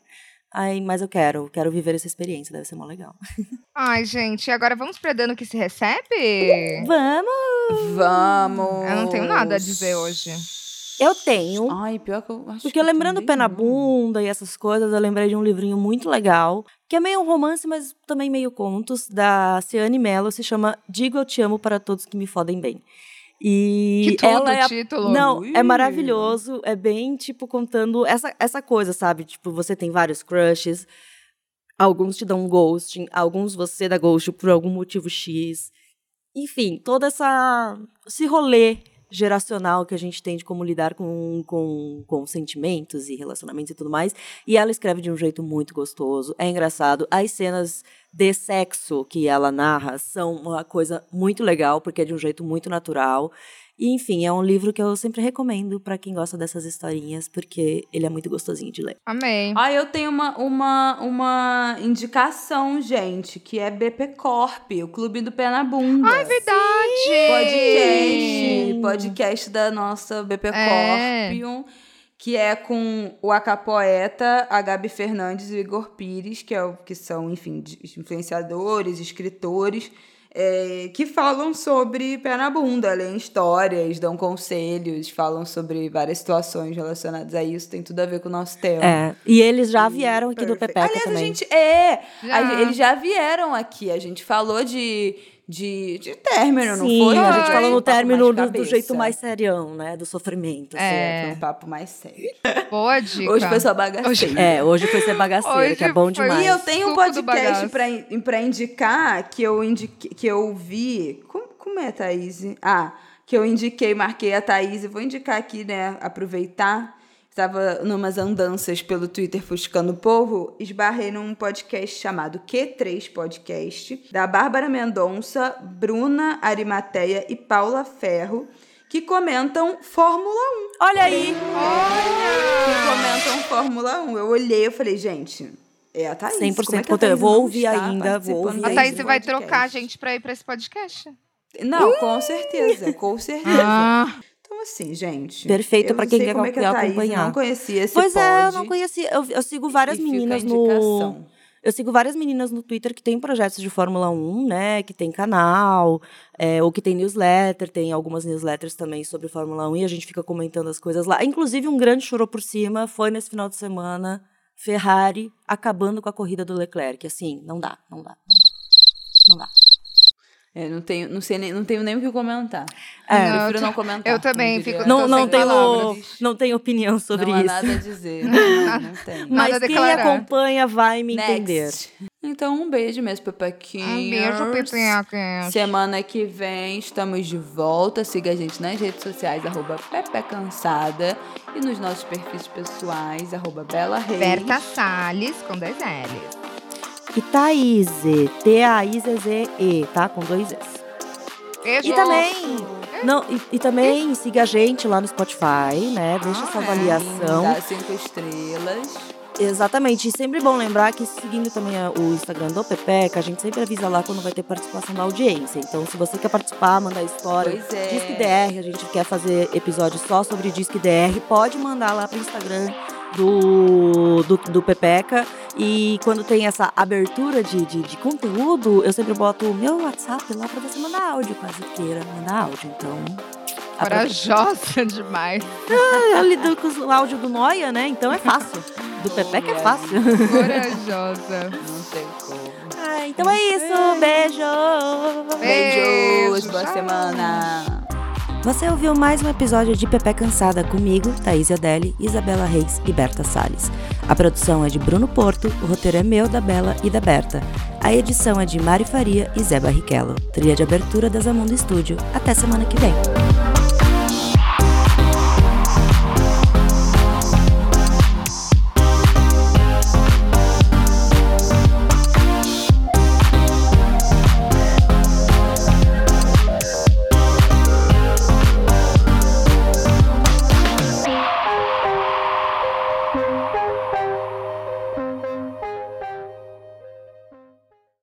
Speaker 1: Aí, mas eu quero, quero viver essa experiência, deve ser mó legal. <laughs>
Speaker 3: Ai, gente, agora vamos pra dano que se recebe?
Speaker 1: Vamos!
Speaker 2: Vamos!
Speaker 3: Eu não tenho nada a dizer hoje.
Speaker 1: Eu tenho.
Speaker 2: Ai, pior que eu acho
Speaker 1: Porque
Speaker 2: que eu
Speaker 1: lembrando Pé na. Bunda e essas coisas, eu lembrei de um livrinho muito legal, que é meio um romance, mas também meio contos, da Ciane Mello, se chama Digo Eu Te Amo para Todos que Me Fodem Bem. E
Speaker 3: Que tudo,
Speaker 1: ela é
Speaker 3: título.
Speaker 1: Não, é
Speaker 2: Ui.
Speaker 1: maravilhoso. É bem, tipo, contando essa, essa coisa, sabe? Tipo, você tem vários crushes. Alguns te dão ghosting, alguns você dá ghost por algum motivo X. Enfim, toda essa esse rolê geracional que a gente tem de como lidar com, com, com sentimentos e relacionamentos e tudo mais. E ela escreve de um jeito muito gostoso, é engraçado. As cenas de sexo que ela narra são uma coisa muito legal, porque é de um jeito muito natural. E, enfim, é um livro que eu sempre recomendo para quem gosta dessas historinhas, porque ele é muito gostosinho de ler.
Speaker 3: Amei.
Speaker 2: Ah, eu tenho uma, uma, uma indicação, gente, que é BP Corp, o Clube do Pé na Bunda.
Speaker 3: Ai, verdade!
Speaker 2: Podcast, podcast da nossa BP
Speaker 3: É.
Speaker 2: Que é com o Acapoeta, a Gabi Fernandes e o Igor Pires, que, é o, que são, enfim, influenciadores, escritores, é, que falam sobre pé na bunda, leem histórias, dão conselhos, falam sobre várias situações relacionadas a isso, tem tudo a ver com o nosso tema.
Speaker 1: É, e eles já vieram aqui do
Speaker 2: Perfeito.
Speaker 1: Pepeca
Speaker 2: Aliás,
Speaker 1: também.
Speaker 2: a gente. É!
Speaker 3: Já.
Speaker 2: a eles já vieram aqui. A gente falou de, de, de término, não
Speaker 1: Sim,
Speaker 2: foi?
Speaker 1: a gente falou no
Speaker 2: Um
Speaker 1: término do, do jeito mais serião, né? Do sofrimento. assim.
Speaker 3: É.
Speaker 2: Foi um papo mais sério. <laughs>
Speaker 3: Boa dica.
Speaker 2: Hoje foi só bagaceiro.
Speaker 1: É, hoje foi ser bagaceira,
Speaker 3: Hoje
Speaker 1: que é bom demais.
Speaker 2: E eu tenho um podcast pra, in- pra indicar que eu, indique, que eu vi. Como, como é, Thaís? Ah, que eu indiquei, marquei a Thaís. e Vou indicar aqui, né? Aproveitar. Estava numas andanças pelo Twitter fuscando o povo. Esbarrei num podcast chamado Q3 Podcast, da Bárbara Mendonça, Bruna Arimateia e Paula Ferro, que comentam Fórmula 1
Speaker 1: Olha aí!
Speaker 2: que comentam Fórmula 1. Eu olhei e falei, gente, é a Thaís.
Speaker 1: 100%
Speaker 2: como é que a
Speaker 1: conteúdo.
Speaker 2: Thaís
Speaker 1: Vou ouvir ainda, vou ouvir
Speaker 3: A Thaís vai
Speaker 2: podcast?
Speaker 3: trocar a gente pra ir pra esse podcast?
Speaker 2: Não, com certeza, com certeza.
Speaker 3: Ah,
Speaker 2: Então, assim, gente.
Speaker 1: Perfeito
Speaker 2: eu não
Speaker 1: quem quer
Speaker 2: como é que
Speaker 1: acompanhar.
Speaker 2: não conhecia esse
Speaker 1: Pois é, eu
Speaker 2: pod,
Speaker 1: não conhecia. Eu, eu sigo várias meninas no. Eu sigo várias meninas no Twitter que têm projetos de Fórmula 1, né? Que tem canal, é, ou que tem newsletter, tem algumas newsletters também sobre Fórmula 1 e a gente fica comentando as coisas lá. Inclusive, um grande chorou por cima foi nesse final de semana Ferrari acabando com a corrida do Leclerc. Assim, não dá, não dá. Não dá.
Speaker 2: É, não tenho, não sei nem, não tenho nem o que comentar.
Speaker 1: É.
Speaker 2: eu prefiro não comentar.
Speaker 3: eu também fico-
Speaker 1: Não,
Speaker 3: tô
Speaker 1: não,
Speaker 3: sem
Speaker 1: tenho,
Speaker 3: palavras.
Speaker 1: não tenho opinião sobre
Speaker 2: não há
Speaker 1: isso.
Speaker 2: nada a dizer. <laughs> não, não tem.
Speaker 3: Nada
Speaker 1: Mas
Speaker 3: a
Speaker 1: quem
Speaker 3: declarar.
Speaker 1: acompanha vai me entender.
Speaker 2: Next. Então, um beijo, meus pepequinhos.
Speaker 3: um beijo, Pepeca.
Speaker 2: Semana que vem estamos de volta. Siga a gente nas redes sociais, arroba Pepe Cansada. E nos nossos perfis pessoais, arroba Bela Reis.
Speaker 3: Berta Salles, com dois L's.
Speaker 1: E Thaís, T-A-I-Z-Z-E, tá? Com dois S.
Speaker 3: Beijo.
Speaker 1: E também, não, e, e também siga a gente lá no Spotify, né? Deixa
Speaker 3: Ah,
Speaker 1: sua
Speaker 3: é.
Speaker 1: avaliação.
Speaker 2: Dá cinco estrelas.
Speaker 1: Exatamente. E sempre bom lembrar que seguindo também o Instagram do Pepeca, a gente sempre avisa lá quando vai ter participação da audiência. Então, se você quer participar, mandar história,
Speaker 2: Pois é.
Speaker 1: Disque DR, a gente quer fazer episódio só sobre Disque DR, pode mandar lá pro Instagram do, do, do Pepeca. E quando tem essa abertura de, de, de conteúdo, eu sempre boto o meu WhatsApp lá pra você mandar áudio, caso queira mandar áudio. Então.
Speaker 3: Corajosa <laughs> demais.
Speaker 1: Eu lido com o áudio do Noia, né? Então é fácil. Do Pepeca é fácil.
Speaker 3: Corajosa.
Speaker 2: Não tem como.
Speaker 1: Ah, então é isso. Beijo!
Speaker 3: Beijo,
Speaker 2: Beijos, boa
Speaker 3: tchau.
Speaker 2: semana.
Speaker 1: Você ouviu mais um episódio de Pepe Cansada comigo, Thaís Adeli, Isabela Reis e Berta Salles. A produção é de Bruno Porto, o roteiro é meu, da Bela e da Berta. A edição é de Mari Faria e Zé Barrichello. Trilha de abertura da Zamundo Estúdio. Até semana que vem.